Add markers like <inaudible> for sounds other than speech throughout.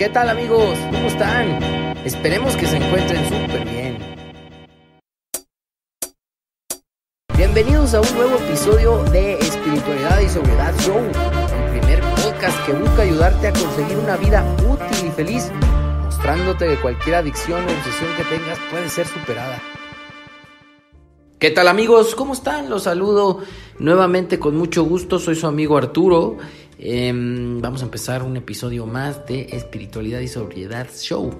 ¿Qué tal amigos? ¿Cómo están? Esperemos que se encuentren súper bien. Bienvenidos a un nuevo episodio de Espiritualidad y Sobriedad Show, el primer podcast que busca ayudarte a conseguir una vida útil y feliz, mostrándote que cualquier adicción o obsesión que tengas puede ser superada. ¿Qué tal amigos? ¿Cómo están? Los saludo nuevamente con mucho gusto. Soy su amigo Arturo. Em, vamos a empezar un episodio más de Espiritualidad y Sobriedad Show.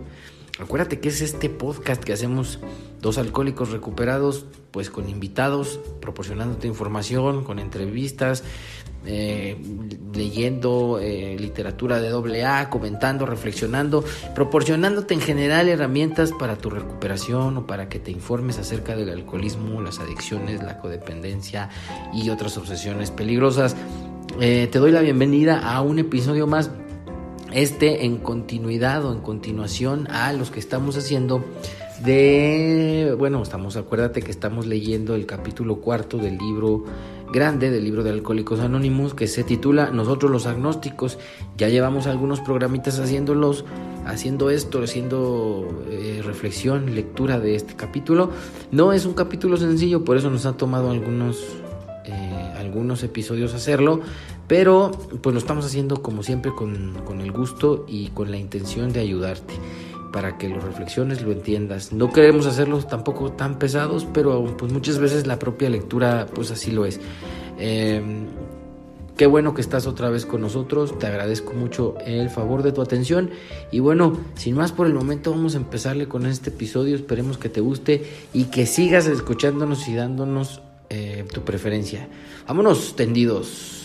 Acuérdate que es este podcast que hacemos dos alcohólicos recuperados, pues con invitados, proporcionándote información, con entrevistas, eh, leyendo eh, literatura de doble A, comentando, reflexionando, proporcionándote en general herramientas para tu recuperación o para que te informes acerca del alcoholismo, las adicciones, la codependencia y otras obsesiones peligrosas. Eh, te doy la bienvenida a un episodio más, este en continuidad o en continuación a los que estamos haciendo de, bueno, estamos, acuérdate que estamos leyendo el capítulo cuarto del libro grande del libro de Alcohólicos Anónimos que se titula Nosotros los agnósticos. Ya llevamos algunos programitas haciéndolos, haciendo esto, haciendo eh, reflexión, lectura de este capítulo. No es un capítulo sencillo, por eso nos ha tomado algunos, algunos episodios hacerlo, pero pues lo estamos haciendo como siempre con, con el gusto y con la intención de ayudarte para que lo reflexiones, lo entiendas. No queremos hacerlos tampoco tan pesados, pero pues muchas veces la propia lectura pues así lo es. Em, qué bueno que estás otra vez con nosotros, te agradezco mucho el favor de tu atención y bueno, sin más por el momento vamos a empezarle con este episodio, esperemos que te guste y que sigas escuchándonos y dándonos eh, tu preferencia. Vámonos tendidos.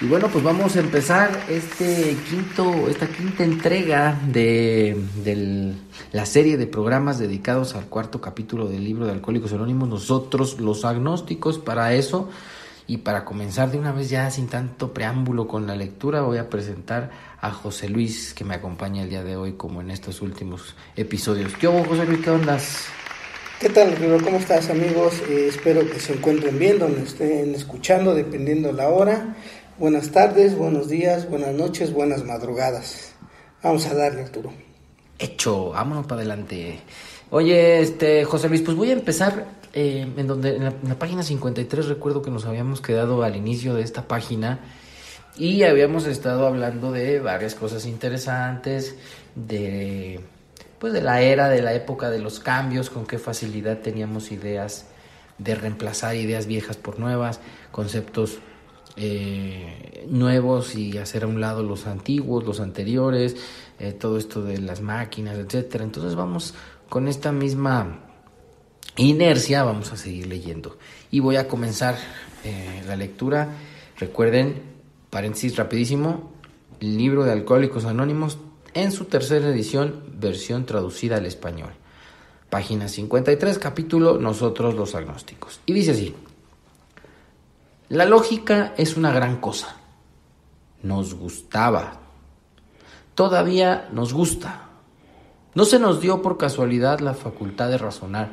Y bueno, pues vamos a empezar este quinto, esta quinta entrega de, la serie de programas dedicados al cuarto capítulo del libro de Alcohólicos Anónimos, nosotros los agnósticos, para eso y para comenzar de una vez ya sin tanto preámbulo con la lectura, voy a presentar a José Luis que me acompaña el día de hoy como en estos últimos episodios. ¿Qué hubo José Luis? ¿Qué ondas? ¿Qué tal, ¿Cómo estás, amigos? Eh, espero que se encuentren bien, donde estén escuchando, dependiendo la hora. Buenas tardes, buenos días, buenas noches, buenas madrugadas. Vamos a darle, Arturo. Hecho, vámonos para adelante. Oye, este, José Luis, pues voy a empezar eh, en donde en la, página 53 recuerdo que nos habíamos quedado al inicio de esta página y habíamos estado hablando de varias cosas interesantes, de pues de la era, de la época de los cambios, con qué facilidad teníamos ideas de reemplazar ideas viejas por nuevas, conceptos eh, nuevos y hacer a un lado los antiguos, los anteriores, eh, todo esto de las máquinas, etcétera. Entonces vamos con esta misma inercia, vamos a seguir leyendo. Y voy a comenzar eh, la lectura. Recuerden, paréntesis rapidísimo, el libro de Alcohólicos Anónimos en su tercera edición, versión traducida al español. Página 53, capítulo Nosotros los agnósticos. Y dice así. La lógica es una gran cosa. Nos gustaba. Todavía nos gusta. No se nos dio por casualidad la facultad de razonar,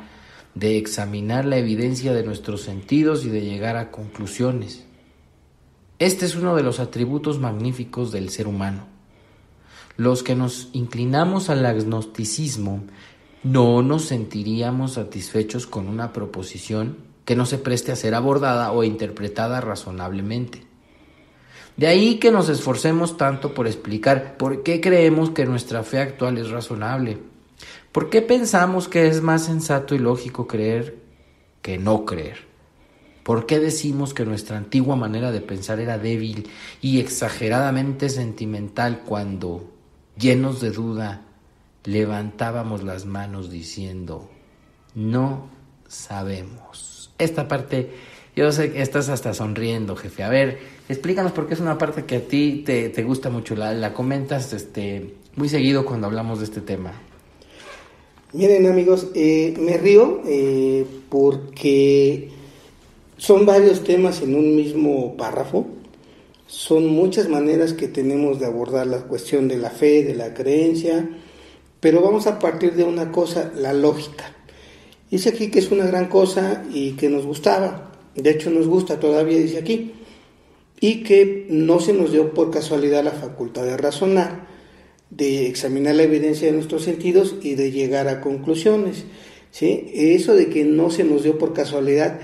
de examinar la evidencia de nuestros sentidos y de llegar a conclusiones. Este es uno de los atributos magníficos del ser humano. Los que nos inclinamos al agnosticismo no nos sentiríamos satisfechos con una proposición que no se preste a ser abordada o interpretada razonablemente. De ahí que nos esforcemos tanto por explicar por qué creemos que nuestra fe actual es razonable, por qué pensamos que es más sensato y lógico creer que no creer, por qué decimos que nuestra antigua manera de pensar era débil y exageradamente sentimental cuando, llenos de duda, levantábamos las manos diciendo, no sabemos. Esta parte, yo sé que estás hasta sonriendo, jefe. A ver, explícanos por qué es una parte que a ti te, gusta mucho. La, la comentas este, muy seguido cuando hablamos de este tema. Miren amigos, eh, me río eh, porque son varios temas en un mismo párrafo. Son muchas maneras que tenemos de abordar la cuestión de la fe, de la creencia, pero vamos a partir de una cosa, la lógica. Dice aquí que es una gran cosa y que nos gustaba. De hecho, nos gusta todavía, dice aquí. y que no se nos dio por casualidad la facultad de razonar, de examinar la evidencia de nuestros sentidos y de llegar a conclusiones. ¿sí? Eso de que no se nos dio por casualidad,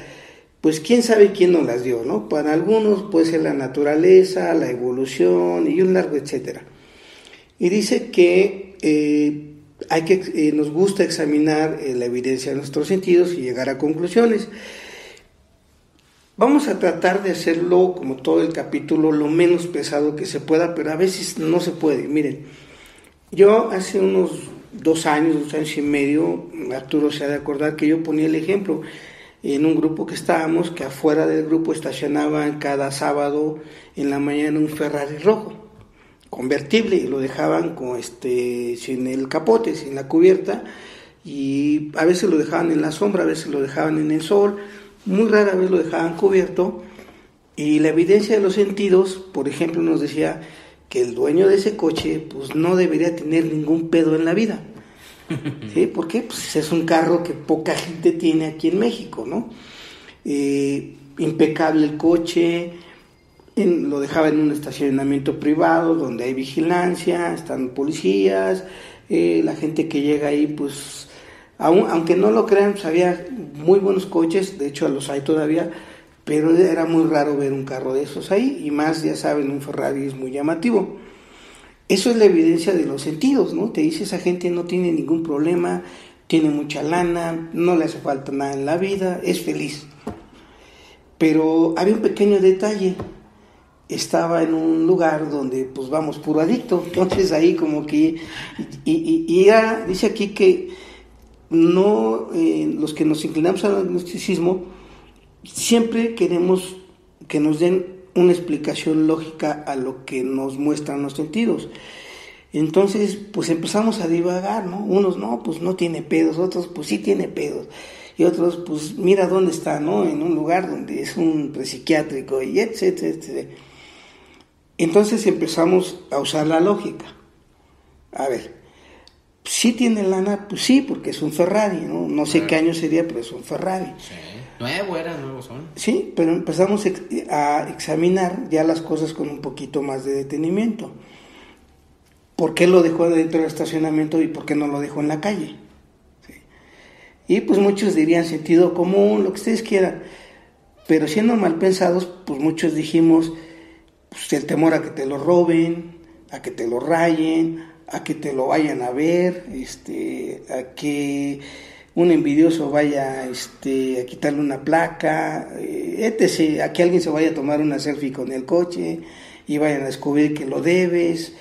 pues quién sabe quién nos las dio, ¿no? Para algunos puede ser la naturaleza, la evolución y un largo etcétera. Y dice que eh, hay que eh, nos gusta examinar eh, la evidencia de nuestros sentidos y llegar a conclusiones. Vamos a tratar de hacerlo, como todo el capítulo, lo menos pesado que se pueda, pero a veces no se puede. Miren, yo hace unos dos años, dos años y medio, Arturo se ha de acordar que yo ponía el ejemplo en un grupo que estábamos, que afuera del grupo estacionaban cada sábado en la mañana un Ferrari rojo convertible y lo dejaban con este sin el capote, sin la cubierta y a veces lo dejaban en la sombra, a veces lo dejaban en el sol, muy rara vez lo dejaban cubierto y la evidencia de los sentidos, por ejemplo, nos decía que el dueño de ese coche pues no debería tener ningún pedo en la vida. <laughs> ¿Sí? ¿Por qué? Pues es un carro que poca gente tiene aquí en México, ¿no? Eh, impecable el coche, lo dejaba en un estacionamiento privado donde hay vigilancia, están policías, eh, la gente que llega ahí, pues, aunque no lo crean, pues había muy buenos coches, de hecho los hay todavía, pero era muy raro ver un carro de esos ahí, y más, ya saben, un Ferrari es muy llamativo. Eso es la evidencia de los sentidos, ¿no? Te dice esa gente no tiene ningún problema, tiene mucha lana, no le hace falta nada en la vida, es feliz. Pero había un pequeño detalle, estaba en un lugar donde, pues vamos, puro adicto. Entonces ahí como que, y, y, ya dice aquí que no, eh, los que nos inclinamos al agnosticismo, siempre queremos que nos den una explicación lógica a lo que nos muestran los sentidos. Entonces, pues empezamos a divagar, ¿no? Unos, no, pues no tiene pedos, otros, pues sí tiene pedos. Y otros, pues mira dónde está, ¿no? En un lugar donde es un psiquiátrico y etcétera, etcétera. Entonces empezamos a usar la lógica. A ver, si tiene lana, pues sí, porque es un Ferrari, ¿no? No sé qué año sería, pero es un Ferrari. Sí. Nuevo era, nuevos son. Sí, pero empezamos a examinar ya las cosas con un poquito más de detenimiento. ¿Por qué lo dejó dentro del estacionamiento y por qué no lo dejó en la calle? Y pues muchos dirían sentido común, lo que ustedes quieran. Pero siendo mal pensados, pues muchos dijimos, pues, el temor a que te lo roben, a que te lo rayen, a que te lo vayan a ver, este, a que un envidioso vaya este, a quitarle una placa, eh, etc., a que alguien se vaya a tomar una selfie con el coche y vayan a descubrir que lo debes.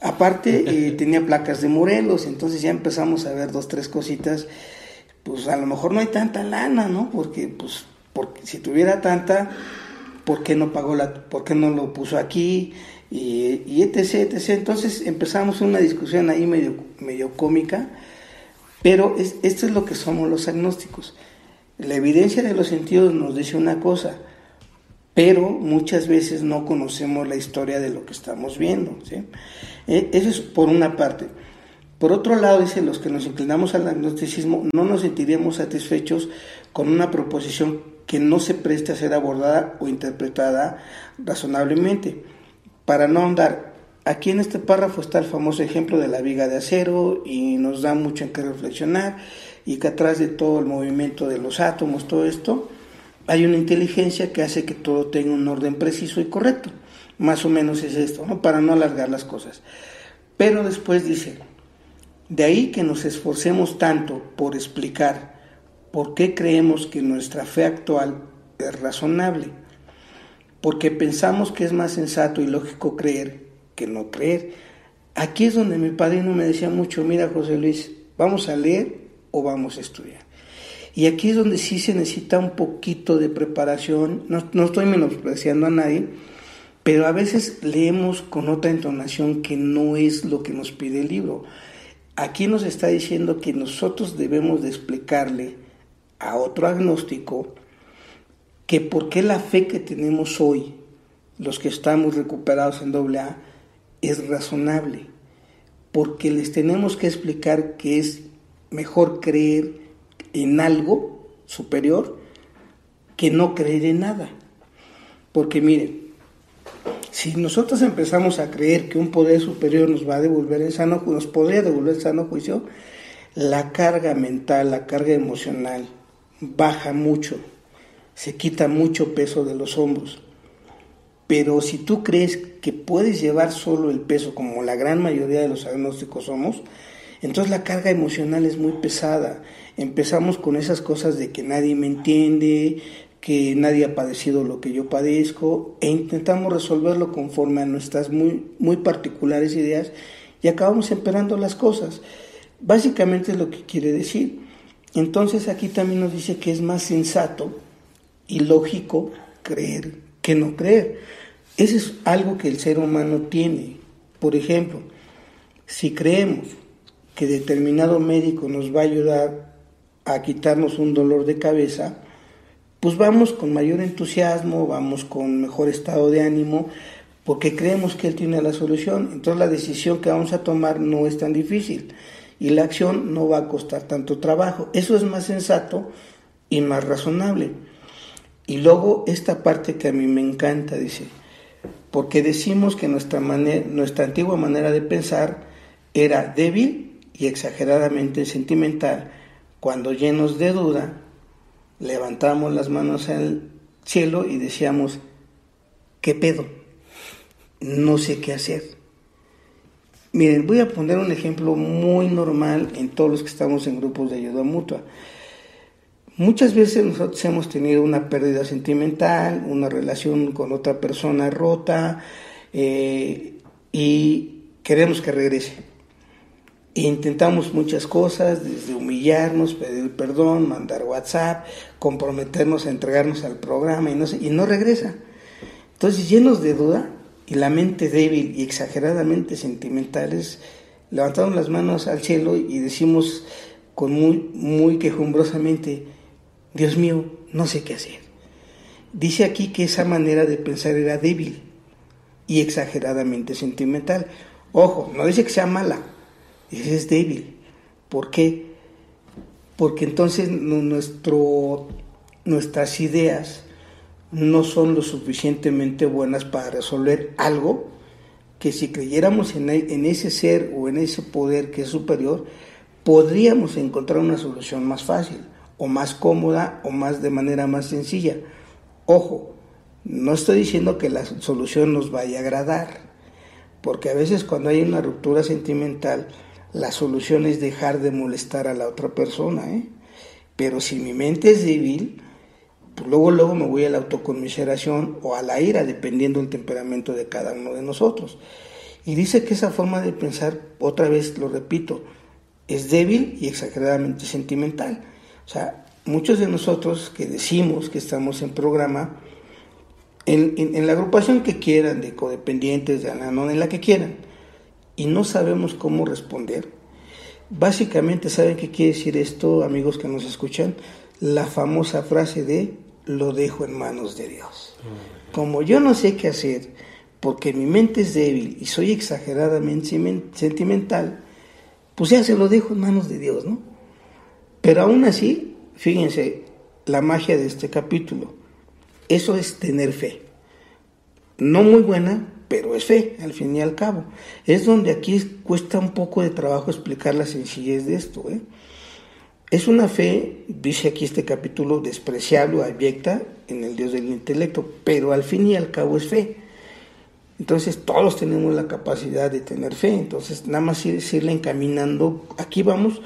Aparte, <laughs> eh, tenía placas de Morelos, entonces ya empezamos a ver dos, tres cositas. Pues a lo mejor no hay tanta lana, ¿no? Porque, pues, porque si tuviera tanta, ¿por qué no pagó la, por qué no lo puso aquí? Y, y etc, etc. Entonces empezamos una discusión ahí medio, medio cómica, pero es, esto es lo que somos los agnósticos. La evidencia de los sentidos nos dice una cosa, pero muchas veces no conocemos la historia de lo que estamos viendo. ¿sí? E, eso es por una parte. Por otro lado, dice, los que nos inclinamos al agnosticismo no nos sentiríamos satisfechos con una proposición que no se preste a ser abordada o interpretada razonablemente. Para no andar, aquí en este párrafo está el famoso ejemplo de la viga de acero y nos da mucho en qué reflexionar y que atrás de todo el movimiento de los átomos, todo esto, hay una inteligencia que hace que todo tenga un orden preciso y correcto. Más o menos es esto, ¿no? para no alargar las cosas. Pero después dice, de ahí que nos esforcemos tanto por explicar ¿Por qué creemos que nuestra fe actual es razonable? Porque pensamos que es más sensato y lógico creer no creer. Aquí es donde mi padrino me decía mucho, mira José Luis, ¿vamos a leer o vamos a estudiar? Y aquí es donde sí se necesita un poquito de preparación, no, no estoy menospreciando a nadie, pero a veces leemos con otra entonación que no es lo que nos pide el libro. Aquí nos está diciendo que nosotros debemos de explicarle a otro agnóstico que por qué la fe que tenemos hoy, los que estamos recuperados en AA, es razonable. Porque les tenemos que explicar que es mejor creer en algo superior que no creer en nada. Porque miren, Si nosotros empezamos a creer que un poder superior nos va a devolver el sano, nos podría devolver el sano juicio, la carga mental, la carga emocional baja mucho, se quita mucho peso de los hombros. Pero si tú crees que puedes llevar solo el peso, como la gran mayoría de los agnósticos somos, entonces la carga emocional es muy pesada. Empezamos con esas cosas de que nadie me entiende, que nadie ha padecido lo que yo padezco, e intentamos resolverlo conforme a nuestras muy, muy particulares ideas y acabamos empeorando las cosas. Básicamente es lo que quiere decir. Entonces aquí también nos dice que es más sensato y lógico creer que no creer. Eso es algo que el ser humano tiene. Por ejemplo, si creemos que determinado médico nos va a ayudar a quitarnos un dolor de cabeza, pues vamos con mayor entusiasmo, vamos con mejor estado de ánimo, porque creemos que él tiene la solución. Entonces la decisión que vamos a tomar no es tan difícil y la acción no va a costar tanto trabajo. Eso es más sensato y más razonable. Y luego esta parte que a mí me encanta, dice, porque decimos que nuestra, nuestra antigua manera de pensar era débil y exageradamente sentimental, cuando llenos de duda levantamos las manos al cielo y decíamos, ¿qué pedo? No sé qué hacer. Miren, voy a poner un ejemplo muy normal en todos los que estamos en grupos de ayuda mutua. Muchas veces nosotros hemos tenido una pérdida sentimental, una relación con otra persona rota eh, y queremos que regrese. E intentamos muchas cosas, desde humillarnos, pedir perdón, mandar WhatsApp, comprometernos a entregarnos al programa y no, y no regresa. Entonces, llenos de duda, y la mente débil y exageradamente sentimentales, levantamos las manos al cielo y decimos con muy, muy quejumbrosamente, Dios mío, no sé qué hacer. Dice aquí que esa manera de pensar era débil y exageradamente sentimental. Ojo, no dice que sea mala, dice es débil. ¿Por qué? Porque entonces nuestro, nuestras ideas no son lo suficientemente buenas para resolver algo que si creyéramos en, en, ese ser o en ese poder que es superior, podríamos encontrar una solución más fácil o más cómoda o más de manera más sencilla. Ojo, no estoy diciendo que la solución nos vaya a agradar, porque a veces cuando hay una ruptura sentimental, la solución es dejar de molestar a la otra persona, ¿eh? Pero si mi mente es débil, pues luego, luego me voy a la autoconmiseración o a la ira, dependiendo del temperamento de cada uno de nosotros. Y dice que esa forma de pensar, otra vez lo repito, es débil y exageradamente sentimental. O sea, muchos de nosotros que decimos que estamos en programa, en, en, la agrupación que quieran, de codependientes, de Ananón, en la que quieran, y no sabemos cómo responder, básicamente, ¿saben qué quiere decir esto, amigos que nos escuchan? la famosa frase de lo dejo en manos de Dios. Como yo no sé qué hacer, porque mi mente es débil y soy exageradamente sentimental, pues ya se lo dejo en manos de Dios, ¿no? Pero aún así, fíjense la magia de este capítulo. Eso es tener fe. No muy buena, pero es fe, al fin y al cabo. Es donde aquí cuesta un poco de trabajo explicar la sencillez de esto, ¿eh? Es una fe, dice aquí este capítulo, despreciable abyecta en el Dios del intelecto, pero al fin y al cabo es fe. Entonces todos tenemos la capacidad de tener fe, entonces nada más irle encaminando, aquí vamos,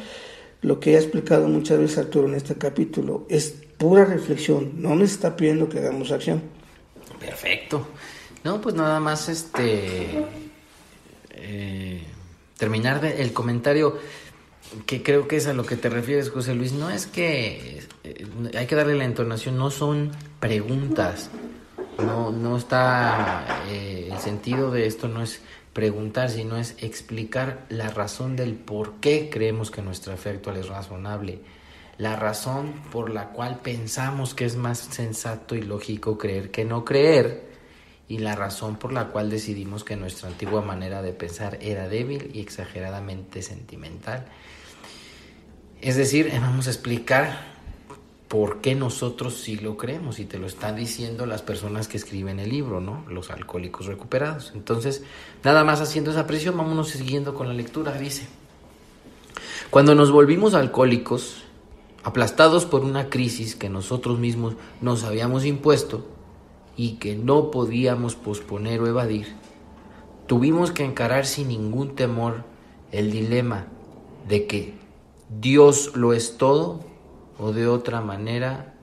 lo que ha explicado muchas veces Arturo en este capítulo, es pura reflexión, no nos está pidiendo que hagamos acción. Perfecto. No, pues nada más este eh, terminar el comentario que creo que es a lo que te refieres, José Luis, no es que eh, hay que darle la entonación, no son preguntas, no, no está, eh, el sentido de esto no es preguntar, sino es explicar la razón del por qué creemos que nuestra fe es razonable, la razón por la cual pensamos que es más sensato y lógico creer que no creer, y la razón por la cual decidimos que nuestra antigua manera de pensar era débil y exageradamente sentimental. Es decir, vamos a explicar ¿por qué nosotros sí lo creemos? Y te lo están diciendo las personas que escriben el libro, ¿no? Los alcohólicos recuperados. Entonces, nada más haciendo esa presión, vámonos siguiendo con la lectura. Dice, cuando nos volvimos alcohólicos, aplastados por una crisis que nosotros mismos nos habíamos impuesto y que no podíamos posponer o evadir, tuvimos que encarar sin ningún temor el dilema de que Dios lo es todo o de otra manera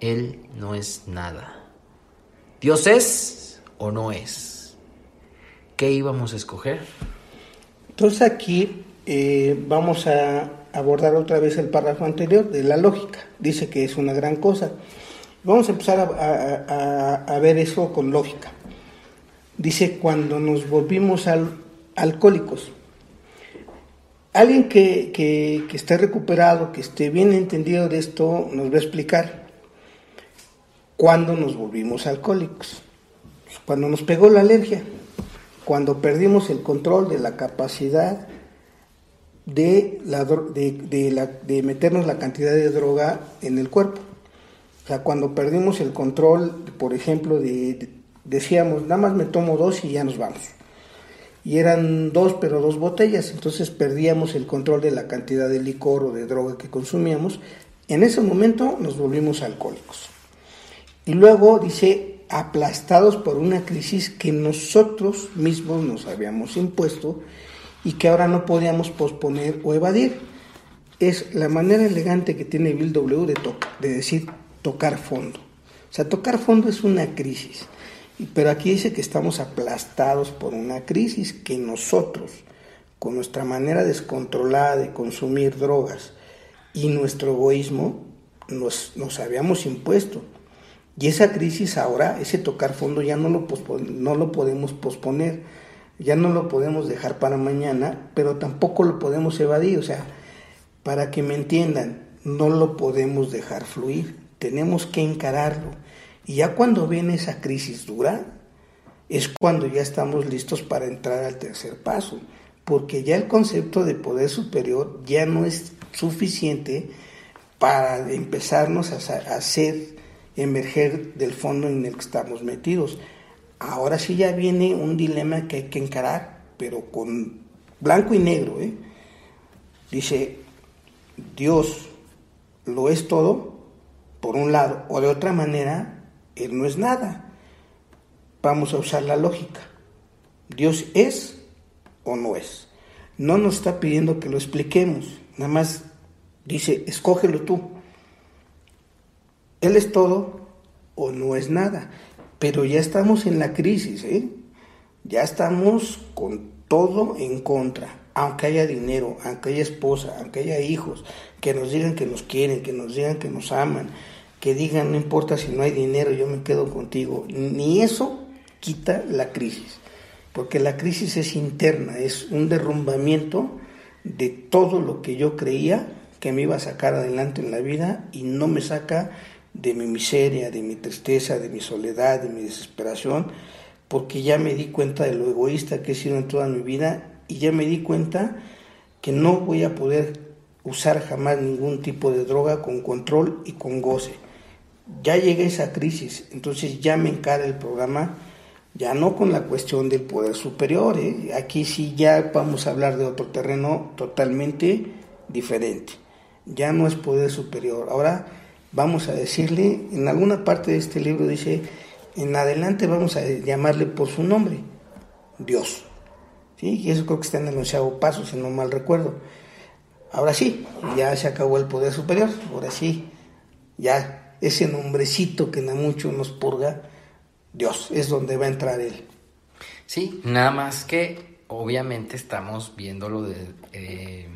Él no es nada. Dios es o no es. ¿Qué íbamos a escoger? Entonces aquí eh, vamos a abordar otra vez el párrafo anterior de la lógica. Dice que es una gran cosa. Vamos a empezar a, ver eso con lógica. Dice cuando nos volvimos alcohólicos. Alguien que, que, que, esté recuperado, que esté bien entendido de esto, nos va a explicar cuándo nos volvimos alcohólicos. Cuando nos pegó la alergia, cuando perdimos el control de la capacidad de, la, de, la, de meternos la cantidad de droga en el cuerpo. O sea, cuando perdimos el control, por ejemplo, de, decíamos, nada más me tomo dos y ya nos vamos. Y eran dos, pero dos botellas, entonces perdíamos el control de la cantidad de licor o de droga que consumíamos. En ese momento nos volvimos alcohólicos. Y luego dice, aplastados por una crisis que nosotros mismos nos habíamos impuesto y que ahora no podíamos posponer o evadir. Es la manera elegante que tiene Bill W de, de decir tocar fondo. O sea, tocar fondo es una crisis, pero aquí dice que estamos aplastados por una crisis que nosotros, con nuestra manera descontrolada de consumir drogas y nuestro egoísmo, nos, nos habíamos impuesto. Y esa crisis ahora, ese tocar fondo ya no lo, no lo podemos posponer ya no lo podemos dejar para mañana, pero tampoco lo podemos evadir, o sea, para que me entiendan, no lo podemos dejar fluir, tenemos que encararlo. Y ya cuando viene esa crisis dura, es cuando ya estamos listos para entrar al tercer paso, porque ya el concepto de poder superior ya no es suficiente para empezarnos a hacer emerger del fondo en el que estamos metidos. Ahora sí ya viene un dilema que hay que encarar, pero con blanco y negro. ¿eh? Dice, Dios lo es todo, por un lado, o de otra manera, Él no es nada. Vamos a usar la lógica. Dios es o no es. No nos está pidiendo que lo expliquemos, nada más dice, escógelo tú. Él es todo o no es nada pero ya estamos en la crisis, ¿eh? ya estamos con todo en contra, aunque haya dinero, aunque haya esposa, aunque haya hijos, que nos digan que nos quieren, que nos digan que nos aman, que digan no importa si no hay dinero, yo me quedo contigo, ni eso quita la crisis, porque la crisis es interna, es un derrumbamiento de todo lo que yo creía que me iba a sacar adelante en la vida y no me saca de mi miseria, de mi tristeza, de mi soledad, de mi desesperación, porque ya me di cuenta de lo egoísta que he sido en toda mi vida y ya me di cuenta que no voy a poder usar jamás ningún tipo de droga con control y con goce. Ya llegué esa crisis, entonces ya me encara el programa, ya no con la cuestión del poder superior, ¿eh? aquí sí ya vamos a hablar de otro terreno totalmente diferente. Ya no es poder superior, ahora vamos a decirle, en alguna parte de este libro dice, en adelante vamos a llamarle por su nombre, Dios. ¿Sí? Y eso creo que está en el onceavo paso, si no mal recuerdo. Ahora sí, ya se acabó el poder superior, ahora sí, ya ese nombrecito que na mucho nos purga, Dios, es donde va a entrar él. Sí, nada más que obviamente estamos viéndolo de, eh,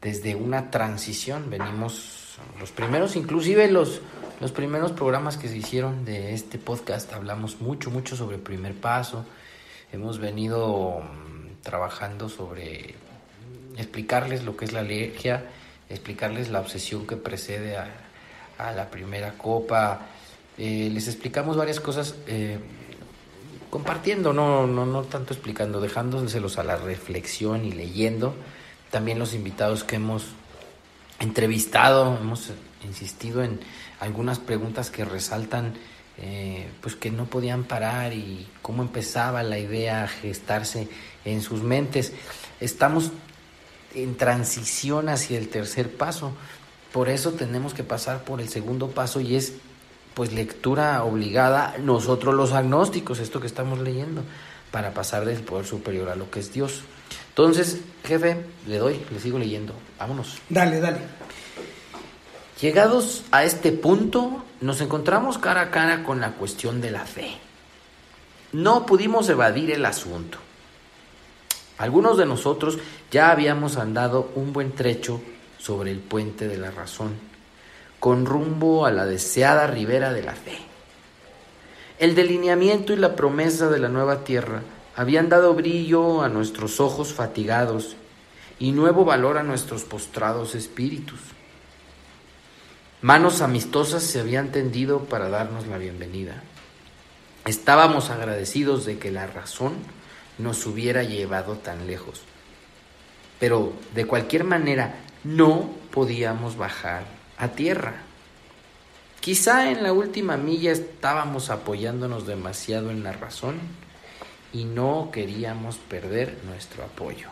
desde una transición, venimos los primeros, inclusive los, los primeros programas que se hicieron de este podcast, hablamos mucho, mucho sobre primer paso. Hemos venido mm, trabajando sobre explicarles lo que es la alergia, explicarles la obsesión que precede a, la primera copa. Eh, les explicamos varias cosas eh, compartiendo, no, no, no tanto explicando, dejándoselos a la reflexión y leyendo. También los invitados que hemos entrevistado, hemos insistido en algunas preguntas que resaltan eh, pues que no podían parar y cómo empezaba la idea a gestarse en sus mentes. Estamos en transición hacia el tercer paso, por eso tenemos que pasar por el segundo paso y es pues lectura obligada nosotros los agnósticos, esto que estamos leyendo, para pasar del poder superior a lo que es Dios. Entonces, jefe, le doy, le sigo leyendo. Vámonos. Dale, dale. Llegados a este punto, nos encontramos cara a cara con la cuestión de la fe. No pudimos evadir el asunto. Algunos de nosotros ya habíamos andado un buen trecho sobre el puente de la razón, con rumbo a la deseada ribera de la fe. El delineamiento y la promesa de la nueva tierra habían dado brillo a nuestros ojos fatigados y nuevo valor a nuestros postrados espíritus. Manos amistosas se habían tendido para darnos la bienvenida. Estábamos agradecidos de que la razón nos hubiera llevado tan lejos. Pero de cualquier manera no podíamos bajar a tierra. Quizá en la última milla estábamos apoyándonos demasiado en la razón y no queríamos perder nuestro apoyo.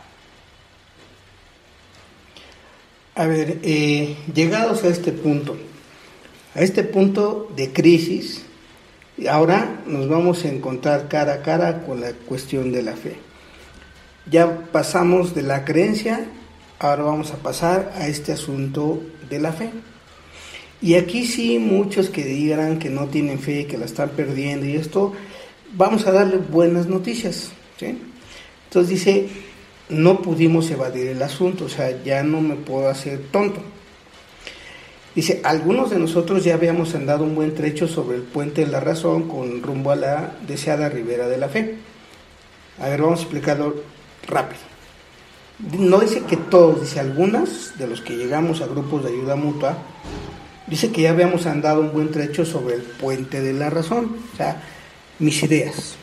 A ver, eh, llegados a este punto, a este punto de crisis, ahora nos vamos a encontrar cara a cara con la cuestión de la fe. Ya pasamos de la creencia, ahora vamos a pasar a este asunto de la fe. Y aquí sí, muchos que digan que no tienen fe, que la están perdiendo y esto, vamos a darle buenas noticias. Entonces dice, no pudimos evadir el asunto, o sea, ya no me puedo hacer tonto. Dice, algunos de nosotros ya habíamos andado un buen trecho sobre el puente de la razón con rumbo a la deseada ribera de la fe. A ver, vamos a explicarlo rápido. No dice que todos, dice algunas de los que llegamos a grupos de ayuda mutua, dice que ya habíamos andado un buen trecho sobre el puente de la razón. O sea, mis ideas,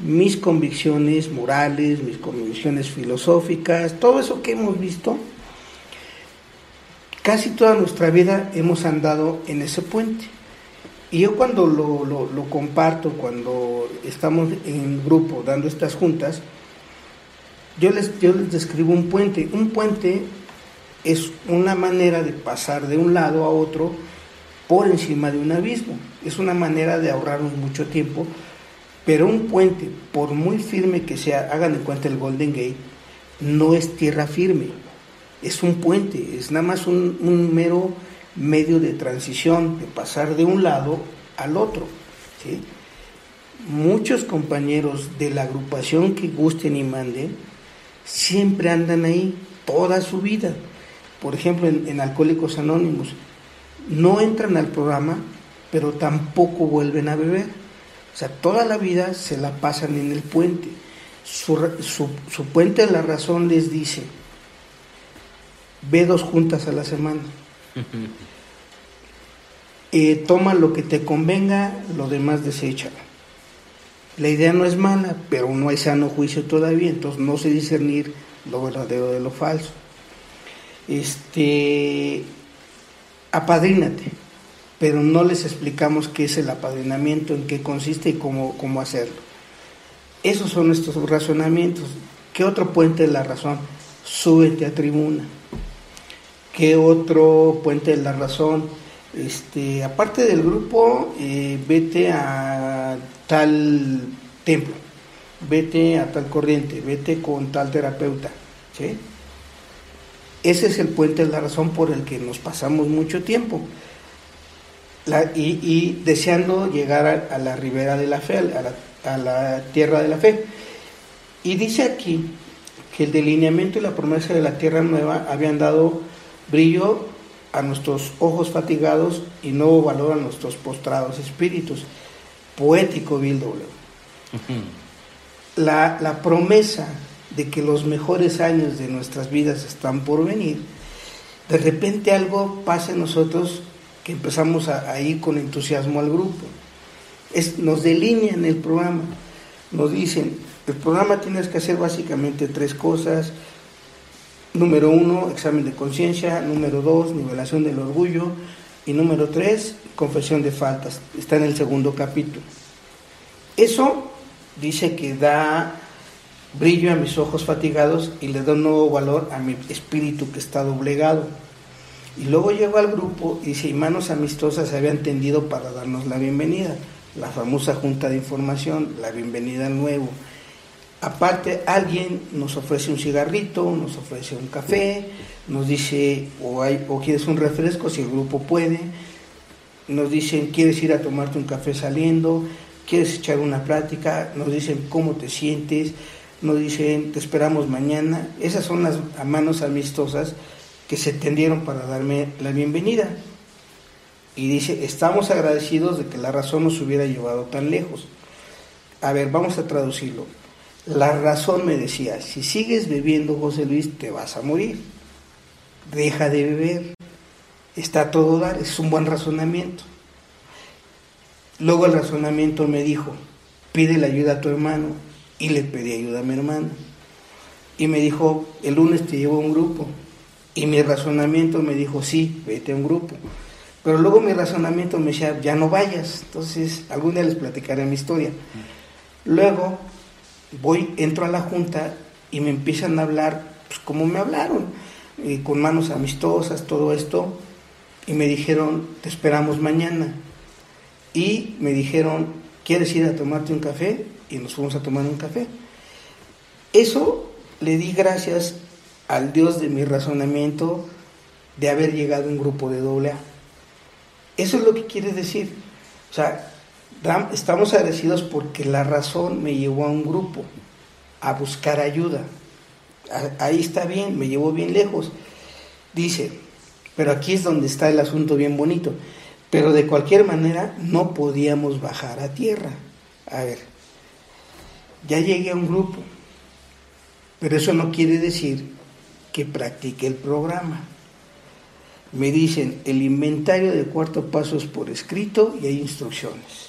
mis convicciones morales, mis convicciones filosóficas, todo eso que hemos visto, casi toda nuestra vida hemos andado en ese puente. Y yo cuando lo, comparto, cuando estamos en grupo dando estas juntas, yo les, yo les describo un puente. Un puente es una manera de pasar de un lado a otro por encima de un abismo. Es una manera de ahorrarnos mucho tiempo, pero un puente, por muy firme que sea, hagan en cuenta el Golden Gate, no es tierra firme, es un puente, es nada más un, mero medio de transición, de pasar de un lado al otro. Muchos compañeros de la agrupación que gusten y manden, siempre andan ahí toda su vida. Por ejemplo, en Alcohólicos Anónimos, no entran al programa, pero tampoco vuelven a beber. O sea, toda la vida se la pasan en el puente. Su, su, puente de la razón les dice, ve dos juntas a la semana. <laughs> Eh, toma lo que te convenga, lo demás desecha. La idea no es mala, pero no hay sano juicio todavía, entonces no sé discernir lo verdadero de lo falso. Este, apadrínate, pero no les explicamos qué es el apadrinamiento, en qué consiste y cómo, cómo hacerlo. Esos son nuestros razonamientos. ¿Qué otro puente de la razón? Súbete a tribuna. ¿Qué otro puente de la razón? Este, aparte del grupo, eh, vete a tal templo, vete a tal corriente, vete con tal terapeuta. ¿sí? Ese es el puente de la razón por el que nos pasamos mucho tiempo. y, deseando llegar a, la ribera de la fe, a la, tierra de la fe. Y dice aquí que el delineamiento y la promesa de la tierra nueva habían dado brillo a nuestros ojos fatigados y nuevo valor a nuestros postrados espíritus. Poético, Bill la, la promesa de que los mejores años de nuestras vidas están por venir, de repente algo pasa en nosotros que empezamos a, ir con entusiasmo al grupo. Es, nos delinean el programa, nos dicen, el programa tienes que hacer básicamente tres cosas, Número uno, examen de conciencia. Número dos, nivelación del orgullo. Y número tres, confesión de faltas. Está en el segundo capítulo. Eso dice que da brillo a mis ojos fatigados y le da un nuevo valor a mi espíritu que está doblegado. Y luego llegó al grupo y dice, manos amistosas se habían tendido para darnos la bienvenida, la famosa junta de información, la bienvenida al nuevo. Aparte, alguien nos ofrece un cigarrito, nos ofrece un café, nos dice, o, hay, o quieres un refresco si el grupo puede, nos dicen, quieres ir a tomarte un café saliendo, quieres echar una plática, nos dicen cómo te sientes, nos dicen, te esperamos mañana. Esas son las manos amistosas que se tendieron para darme la bienvenida. Y dice, estamos agradecidos de que la razón nos hubiera llevado tan lejos. A ver, vamos a traducirlo. La razón me decía, si sigues bebiendo, José Luis, te vas a morir. Deja de beber. Está todo dar, es un buen razonamiento. Luego el razonamiento me dijo, pide la ayuda a tu hermano. Y le pedí ayuda a mi hermano. Y me dijo, el lunes te llevo a un grupo. Y mi razonamiento me dijo, sí, vete a un grupo. Pero luego mi razonamiento me decía, ya no vayas. Entonces, algún día les platicaré mi historia. Luego, voy, entro a la junta y me empiezan a hablar, pues como me hablaron, con manos amistosas, todo esto. Y me dijeron, te esperamos mañana. Y me dijeron, ¿quieres ir a tomarte un café? Y nos fuimos a tomar un café. Eso le di gracias al Dios de mi razonamiento de haber llegado a un grupo de doble A. Eso es lo que quiere decir. O sea, estamos agradecidos porque la razón me llevó a un grupo, a buscar ayuda. Ahí está bien, me llevó bien lejos. Dice, pero aquí es donde está el asunto bien bonito. Pero de cualquier manera no podíamos bajar a tierra. A ver, ya llegué a un grupo, pero eso no quiere decir que practique el programa. Me dicen, el inventario de cuarto paso es por escrito y hay instrucciones.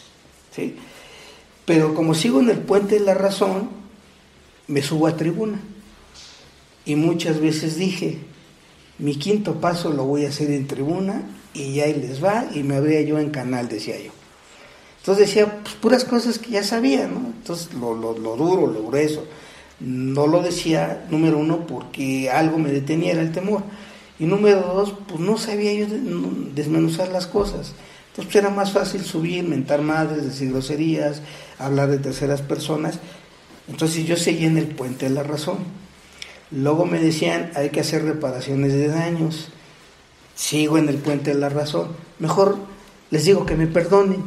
Pero como sigo en el puente de la razón, me subo a tribuna. Y muchas veces dije, mi quinto paso lo voy a hacer en tribuna y ya ahí les va y me abría yo en canal, decía yo. Entonces decía, pues puras cosas que ya sabía, ¿no? Entonces lo duro, lo grueso. No lo decía, número uno, porque algo me detenía, era el temor. Y número dos, pues no sabía yo desmenuzar las cosas. Entonces pues, era más fácil subir, mentar madres, decir groserías, hablar de terceras personas. Entonces yo seguía en el puente de la razón. Luego me decían, hay que hacer reparaciones de daños. Sigo en el puente de la razón. Mejor les digo que me perdonen.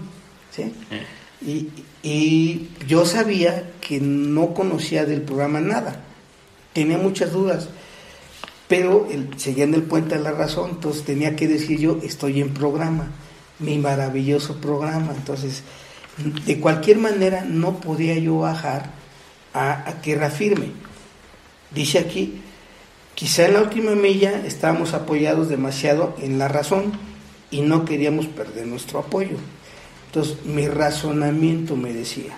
¿sí? Eh. Y, y yo sabía que no conocía del programa nada, tenía muchas dudas, pero el, seguía en el puente de la razón, entonces tenía que decir yo, estoy en programa, mi maravilloso programa, entonces de cualquier manera no podía yo bajar a, a tierra firme. Dice aquí, quizá en la última milla estábamos apoyados demasiado en la razón y no queríamos perder nuestro apoyo. Entonces mi razonamiento me decía,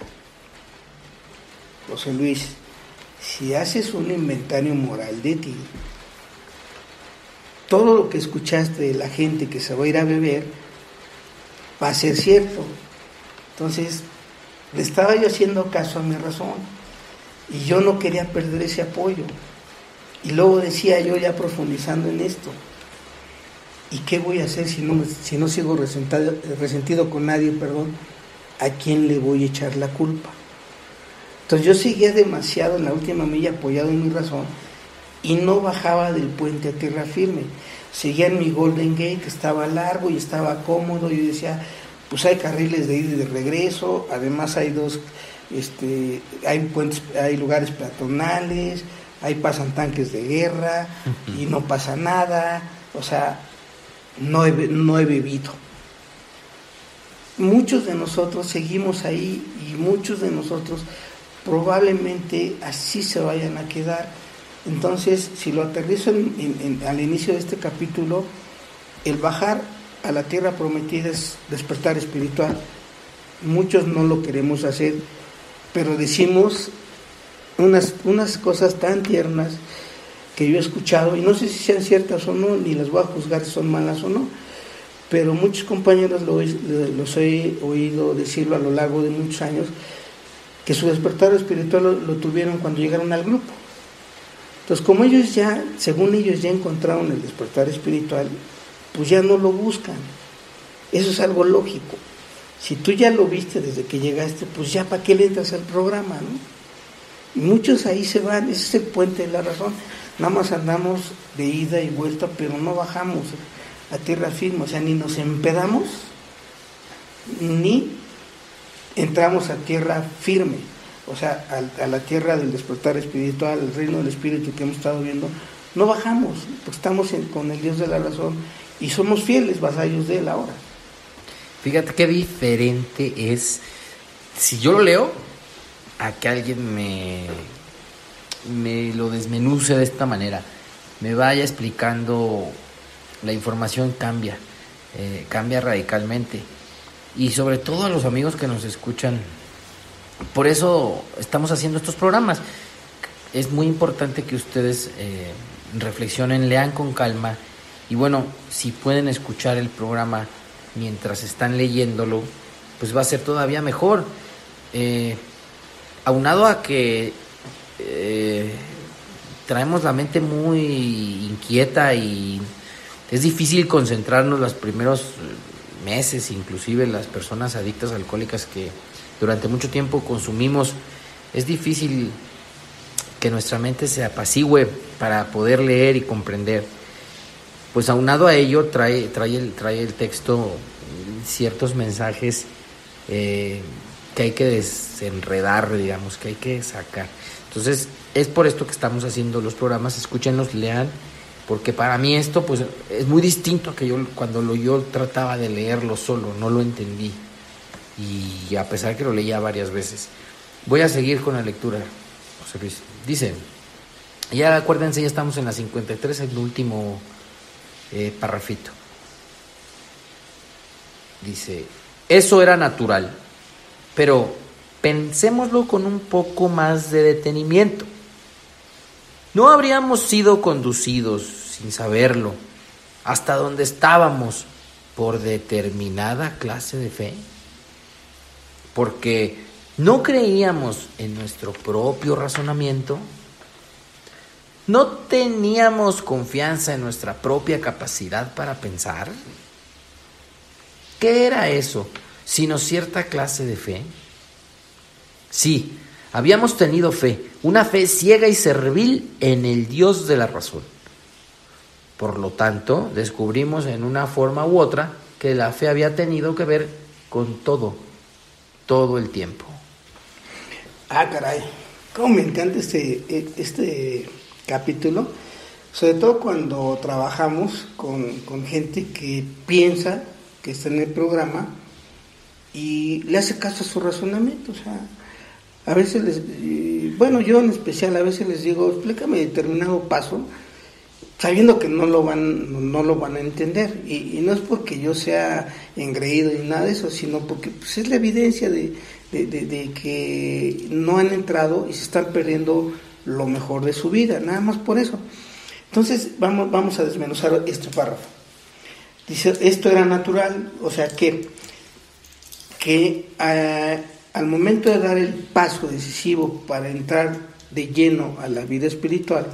José Luis, si haces un inventario moral de ti, todo lo que escuchaste de la gente que se va a ir a beber va a ser cierto. Entonces, le estaba yo haciendo caso a mi razón y yo no quería perder ese apoyo. Y luego decía yo ya profundizando en esto, ¿Y qué voy a hacer si no, si no sigo resentido, resentido con nadie, perdón? ¿A quién le voy a echar la culpa? Entonces yo seguía demasiado en la última milla apoyado en mi razón y no bajaba del puente a tierra firme. Seguía en mi Golden Gate, estaba largo y estaba cómodo. Y decía, pues hay carriles de ida y de regreso, además hay dos, este, hay puentes, hay lugares peatonales, ahí pasan tanques de guerra y no pasa nada. O sea, no he, no he bebido. Muchos de nosotros seguimos ahí y muchos de nosotros probablemente así se vayan a quedar. Entonces, si lo aterrizo al inicio de este capítulo, el bajar a la tierra prometida es despertar espiritual. Muchos no lo queremos hacer, pero decimos unas, unas cosas tan tiernas que yo he escuchado, y no sé si sean ciertas o no, ni las voy a juzgar si son malas o no, pero muchos compañeros lo, los he oído decirlo a lo largo de muchos años, que su despertar espiritual lo, tuvieron cuando llegaron al grupo. Entonces, como ellos ya, según ellos ya encontraron el despertar espiritual, pues ya no lo buscan. Eso es algo lógico. Si tú ya lo viste desde que llegaste, pues ya para qué le entras al programa, ¿no? Y muchos ahí se van, ese es el puente de la razón. Nada más andamos de ida y vuelta, pero no bajamos a tierra firme, o sea, ni nos empedamos, ni entramos a tierra firme, o sea, a, la tierra del despertar espiritual, el reino del espíritu que hemos estado viendo, no bajamos, pues estamos con el Dios de la razón y somos fieles vasallos de él ahora. Fíjate qué diferente es, si yo lo leo, a que alguien me, me lo desmenuce de esta manera, me vaya explicando la información cambia, eh, cambia radicalmente. Y sobre todo a los amigos que nos escuchan, por eso estamos haciendo estos programas. Es muy importante que ustedes eh, reflexionen, lean con calma y bueno, si pueden escuchar el programa mientras están leyéndolo, pues va a ser todavía mejor. Eh, aunado a que traemos la mente muy inquieta y es difícil concentrarnos los primeros meses, inclusive las personas adictas alcohólicas que durante mucho tiempo consumimos, es difícil que nuestra mente se apacigüe para poder leer y comprender. Pues aunado a ello trae, trae, el, trae el texto ciertos mensajes eh, que hay que desenredar, digamos, que hay que sacar. Entonces, es por esto que estamos haciendo los programas, escúchenlos, lean porque para mí esto pues es muy distinto a que yo cuando lo, yo trataba de leerlo solo, no lo entendí. Y a pesar que lo leía varias veces. Voy a seguir con la lectura, José Luis. Dice, ya acuérdense, ya estamos en la 53, el último eh. Dice, eso era natural, pero pensémoslo con un poco más de detenimiento. No habríamos sido conducidos, sin saberlo, hasta donde estábamos por determinada clase de fe, porque no creíamos en nuestro propio razonamiento, no teníamos confianza en nuestra propia capacidad para pensar. ¿Qué era eso, sino cierta clase de fe? Sí, Habíamos tenido fe, una fe ciega y servil en el Dios de la razón. Por lo tanto, descubrimos en una forma u otra que la fe había tenido que ver con todo, todo el tiempo. Ah, caray, cómo me encanta este, este capítulo, sobre todo cuando trabajamos con, con gente que piensa que está en el programa y le hace caso a su razonamiento, o sea, a veces les, bueno, yo en especial a veces les digo, explícame determinado paso, sabiendo que no lo van, no lo van a entender. Y, no es porque yo sea engreído ni nada de eso, sino porque pues, es la evidencia de, de, que no han entrado y se están perdiendo lo mejor de su vida, nada más por eso. Entonces vamos, vamos a desmenuzar este párrafo. Dice, esto era natural, o sea que, que ah, al momento de dar el paso decisivo para entrar de lleno a la vida espiritual,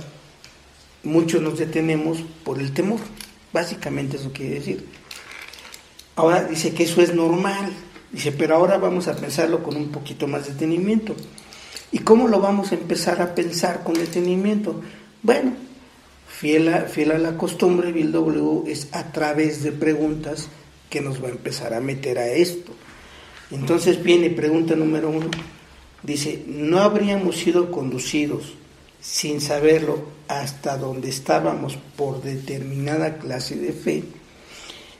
muchos nos detenemos por el temor. Básicamente eso quiere decir. Ahora dice que eso es normal. Dice, pero ahora vamos a pensarlo con un poquito más de detenimiento. ¿Y cómo lo vamos a empezar a pensar con detenimiento? Bueno, fiel a, fiel a la costumbre, Bill W es a través de preguntas que nos va a empezar a meter a esto. Entonces viene pregunta número uno. Dice, no habríamos sido conducidos sin saberlo hasta donde estábamos por determinada clase de fe.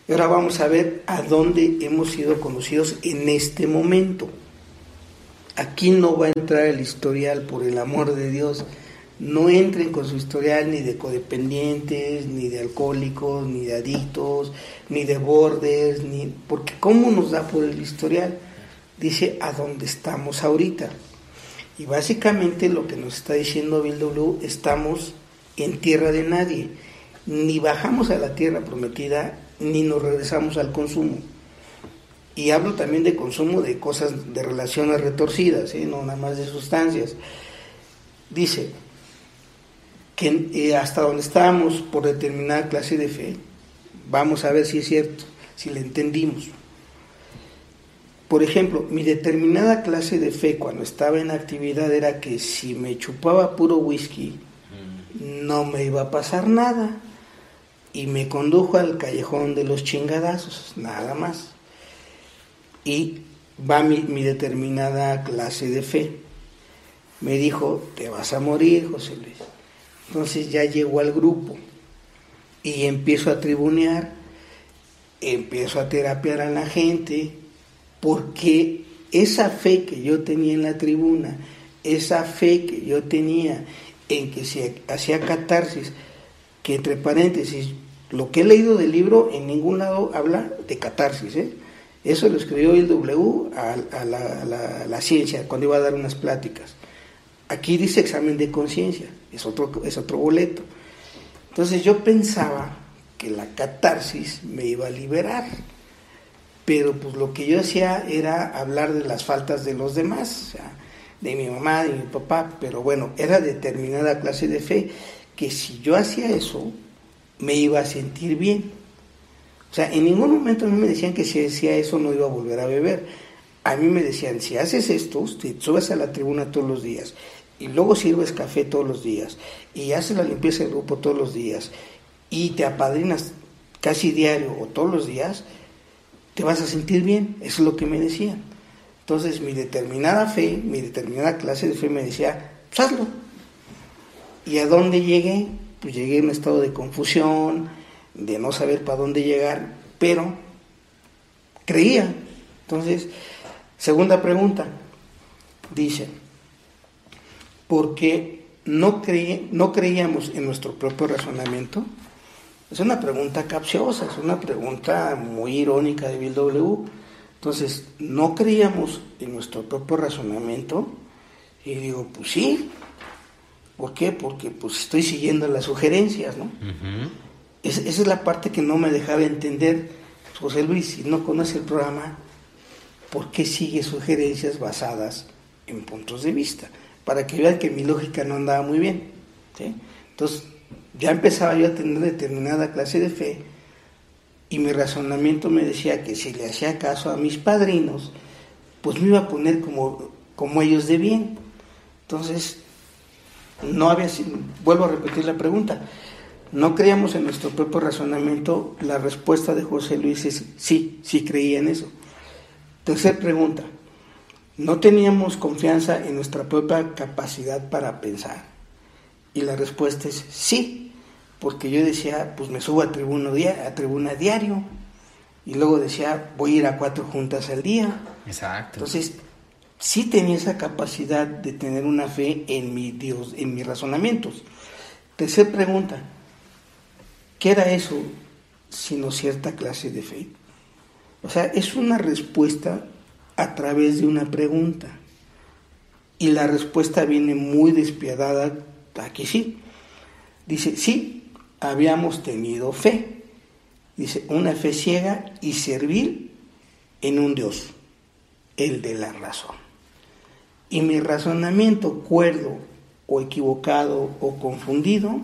Y ahora vamos a ver a dónde hemos sido conducidos en este momento. Aquí no va a entrar el historial por el amor de Dios. No entren con su historial ni de codependientes, ni de alcohólicos, ni de adictos, ni de borders, ni porque cómo nos da por el historial. Dice a dónde estamos ahorita. Y básicamente lo que nos está diciendo Bill W, estamos en tierra de nadie. Ni bajamos a la tierra prometida, ni nos regresamos al consumo. Y hablo también de consumo de cosas, de relaciones retorcidas, ¿eh? no nada más de sustancias. Dice que eh, hasta donde estábamos por determinada clase de fe, vamos a ver si es cierto, si le entendimos. Por ejemplo, mi determinada clase de fe cuando estaba en actividad era que si me chupaba puro whisky, mm. no me iba a pasar nada. Y me condujo al callejón de los chingadazos, nada más. Y va mi, mi determinada clase de fe. Me dijo, te vas a morir, José Luis. Entonces ya llegó al grupo y empiezo a tribunear, empiezo a terapiar a la gente, porque esa fe que yo tenía en la tribuna, esa fe que yo tenía en que se hacía catarsis, que entre paréntesis, lo que he leído del libro en ningún lado habla de catarsis, ¿eh? eso lo escribió el W a, la, ciencia cuando iba a dar unas pláticas. Aquí dice examen de conciencia, es otro, es otro boleto. Entonces yo pensaba que la catarsis me iba a liberar pero pues lo que yo hacía era hablar de las faltas de los demás, de mi mamá, de mi papá, pero bueno, era determinada clase de fe que si yo hacía eso, me iba a sentir bien. O sea, en ningún momento a mí me decían que si hacía eso no iba a volver a beber. A mí me decían, si haces esto, te subes a la tribuna todos los días y luego sirves café todos los días y haces la limpieza del grupo todos los días y te apadrinas casi diario o todos los días, te vas a sentir bien, eso es lo que me decían. Entonces mi determinada fe, mi determinada clase de fe me decía, pues hazlo. ¿Y a dónde llegué? Pues llegué en un estado de confusión, de no saber para dónde llegar, pero creía. Entonces, segunda pregunta, dice, porque no, creí, no creíamos en nuestro propio razonamiento? Es una pregunta capciosa, es una pregunta muy irónica de Bill W. Entonces, no creíamos en nuestro propio razonamiento y digo, pues sí. ¿Por qué? Porque pues estoy siguiendo las sugerencias, ¿no? esa es la parte que no me dejaba entender. José Luis, si no conoce el programa, ¿por qué sigue sugerencias basadas en puntos de vista? Para que vean que mi lógica no andaba muy bien. ¿sí? Entonces, ya empezaba yo a tener determinada clase de fe y mi razonamiento me decía que si le hacía caso a mis padrinos, pues me iba a poner como, como ellos de bien. Entonces, no había, vuelvo a repetir la pregunta, no creíamos en nuestro propio razonamiento, la respuesta de José Luis es sí, sí creía en eso. Tercera pregunta, no teníamos confianza en nuestra propia capacidad para pensar. Y la respuesta es sí, porque yo decía, pues me subo a tribuna, a tribuna diario, y luego decía, voy a ir a cuatro juntas al día. Exacto. Entonces, sí tenía esa capacidad de tener una fe en mi Dios, en mis razonamientos. Tercera pregunta, ¿qué era eso sino cierta clase de fe? O sea, es una respuesta a través de una pregunta. Y la respuesta viene muy despiadada, aquí sí. Dice, sí, habíamos tenido fe. Dice, una fe ciega y servir en un Dios, el de la razón. Y mi razonamiento cuerdo o equivocado o confundido,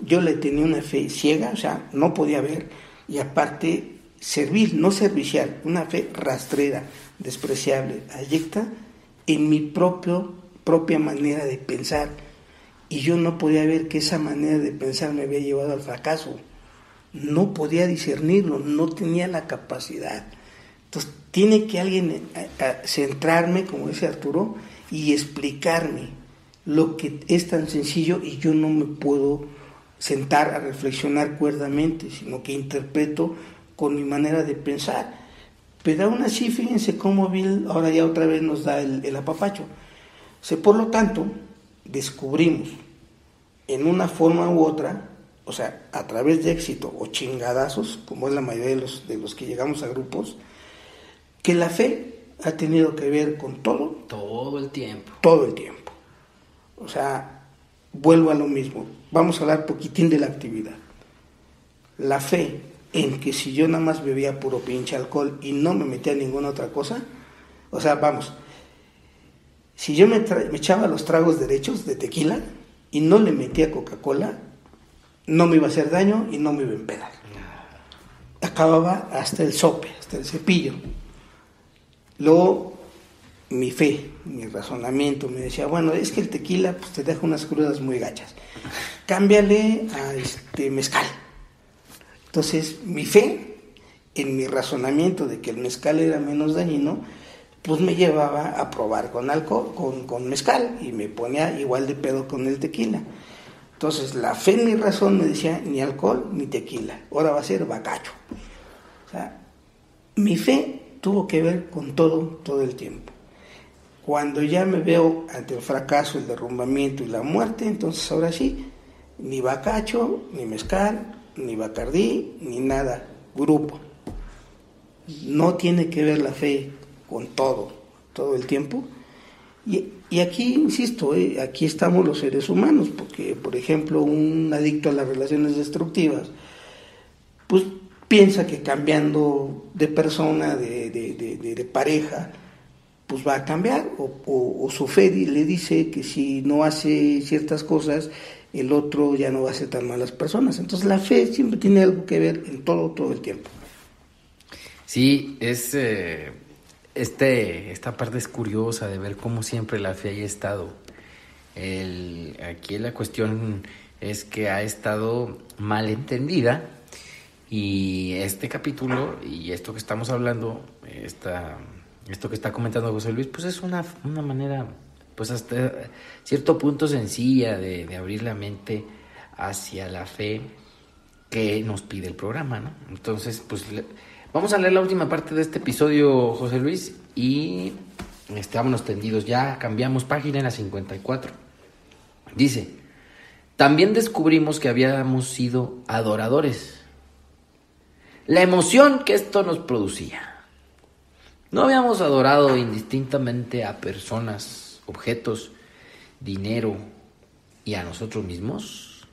yo le tenía una fe ciega, o sea, no podía ver, y aparte servir, no servicial, una fe rastrera, despreciable, ayecta en mi propio, propia manera de pensar y yo no podía ver que esa manera de pensar me había llevado al fracaso. No podía discernirlo, no tenía la capacidad. Entonces, tiene que alguien eh, eh, centrarme, como dice Arturo, y explicarme lo que es tan sencillo y yo no me puedo sentar a reflexionar cuerdamente, sino que interpreto con mi manera de pensar. Pero aún así, fíjense cómo Bill ahora ya otra vez nos da el, el apapacho. O por lo tanto, descubrimos en una forma u otra, o sea, a través de éxito o chingadazos, como es la mayoría de los, de los que llegamos a grupos, que la fe ha tenido que ver con todo. Todo el tiempo. Todo el tiempo. O sea, vuelvo a lo mismo. Vamos a hablar poquitín de la actividad. La fe en que si yo nada más bebía puro pinche alcohol y no me metía ninguna otra cosa, o sea, vamos, si yo me, echaba los tragos derechos de tequila y no le metía Coca-Cola, no me iba a hacer daño y no me iba a empedar. Acababa hasta el sope, hasta el cepillo. Luego, mi fe, mi razonamiento me decía, bueno, es que el tequila pues, te deja unas crudas muy gachas. Cámbiale a este mezcal. Entonces, mi fe en mi razonamiento de que el mezcal era menos dañino, pues me llevaba a probar con alcohol, con, con mezcal, y me ponía igual de pedo con el tequila. Entonces, la fe en mi razón me decía ni alcohol ni tequila, ahora va a ser bacacho. O sea, mi fe tuvo que ver con todo, todo el tiempo. Cuando ya me veo ante el fracaso, el derrumbamiento y la muerte, entonces ahora sí, ni bacacho, ni mezcal, ni bacardí, ni nada, grupo. No tiene que ver la fe con todo, todo el tiempo. Y, y aquí, insisto, eh, aquí estamos los seres humanos, porque, por ejemplo, un adicto a las relaciones destructivas, pues piensa que cambiando de persona, de, de, de, pareja, pues va a cambiar, o, su fe le dice que si no hace ciertas cosas, el otro ya no va a ser tan malas personas. Entonces la fe siempre tiene algo que ver en todo, todo el tiempo. Sí, es eh, este, esta parte es curiosa de ver cómo siempre la fe ha estado. El, aquí la cuestión es que ha estado mal entendida y este capítulo y esto que estamos hablando, esta, esto que está comentando José Luis, pues es una, una manera, pues hasta cierto punto sencilla de, de abrir la mente hacia la fe que nos pide el programa, ¿no? Entonces, pues vamos a leer la última parte de este episodio, José Luis, y estábamos tendidos ya, cambiamos página en la 54. Dice, también descubrimos que habíamos sido adoradores. La emoción que esto nos producía. No habíamos adorado indistintamente a personas, objetos, dinero y a nosotros mismos.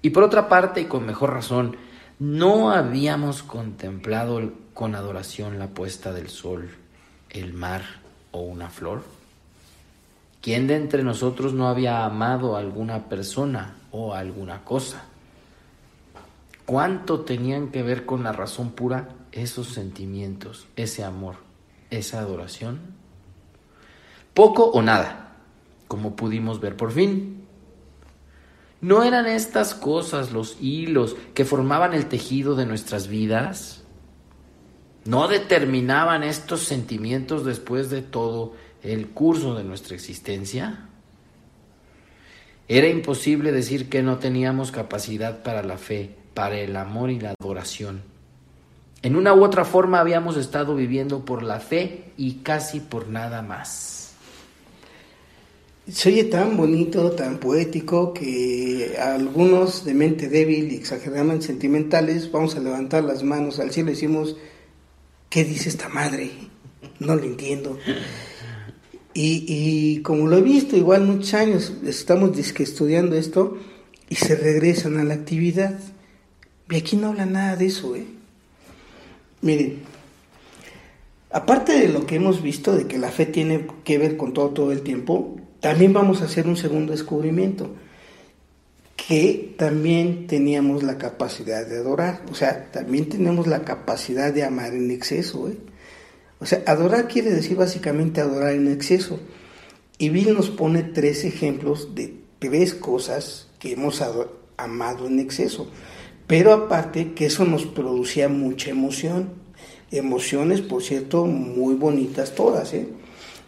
Y por otra parte, y con mejor razón, no habíamos contemplado con adoración la puesta del sol, el mar o una flor. ¿Quién de entre nosotros no había amado a alguna persona o a alguna cosa? ¿Cuánto tenían que ver con la razón pura esos sentimientos, ese amor, esa adoración? Poco o nada, como pudimos ver por fin. ¿No eran estas cosas los hilos que formaban el tejido de nuestras vidas? ¿No determinaban estos sentimientos después de todo el curso de nuestra existencia? Era imposible decir que no teníamos capacidad para la fe, para el amor y la adoración. En una u otra forma habíamos estado viviendo por la fe y casi por nada más. Se oye tan bonito, tan poético, que algunos de mente débil y exageradamente sentimentales vamos a levantar las manos al cielo y decimos, ¿qué dice esta madre? No lo entiendo. Y, y, como lo he visto, igual muchos años estamos estudiando esto y se regresan a la actividad. Y aquí no habla nada de eso, ¿eh? Miren, aparte de lo que hemos visto, de que la fe tiene que ver con todo, todo el tiempo, también vamos a hacer un segundo descubrimiento, que también teníamos la capacidad de adorar, o sea, también tenemos la capacidad de amar en exceso, ¿eh? O sea, adorar quiere decir básicamente adorar en exceso. Y Bill nos pone tres ejemplos de tres cosas que hemos amado en exceso. Pero aparte que eso nos producía mucha emoción. Emociones, por cierto, muy bonitas todas. ¿eh?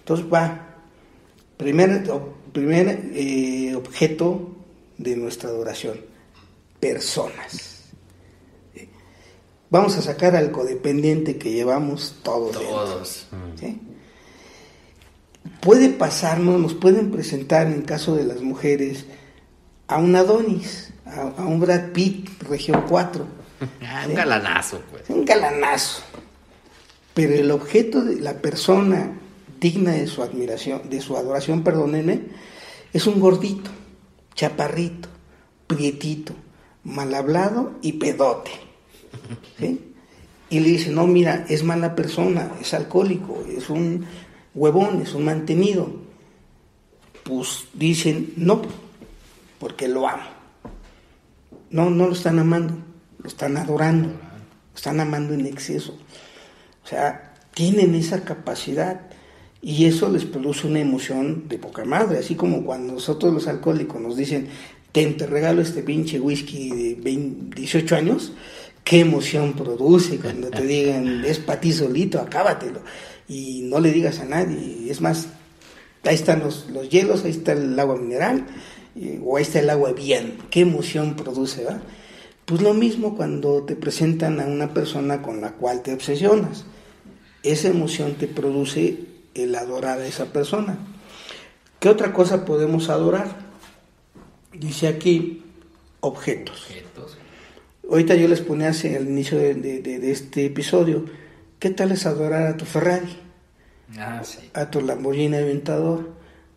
Entonces va, primer, primer eh, objeto de nuestra adoración, personas. Vamos a sacar al codependiente que llevamos todos. Todos. ¿sí? Puede pasarnos, nos pueden presentar en el caso de las mujeres a un Adonis, a, a un Brad Pitt, región 4. Ah, un galanazo, pues. Un galanazo. Pero el objeto de la persona digna de su admiración, de su adoración, perdónenme, es un gordito, chaparrito, prietito, mal hablado y pedote. Y le dice, no, mira, es mala persona, es alcohólico, es un huevón, es un mantenido. Pues dicen, no, porque lo amo. No, no lo están amando, lo están adorando, lo están amando en exceso. O sea, tienen esa capacidad y eso les produce una emoción de poca madre, así como cuando nosotros los alcohólicos nos dicen, ten, te regalo este pinche whisky de 18 años, qué emoción produce cuando te digan, <laughs> es para ti solito, acábatelo, y no le digas a nadie, es más, ahí están los, los hielos, ahí está el agua mineral, o ahí está el agua bien, qué emoción produce, ¿va? Pues lo mismo cuando te presentan a una persona con la cual te obsesionas, esa emoción te produce el adorar a esa persona. ¿Qué otra cosa podemos adorar? Dice aquí, objetos. Ahorita yo les ponía hace el inicio de, este episodio, ¿qué tal es adorar a tu Ferrari? Ah, sí. A tu Lamborghini Aventador,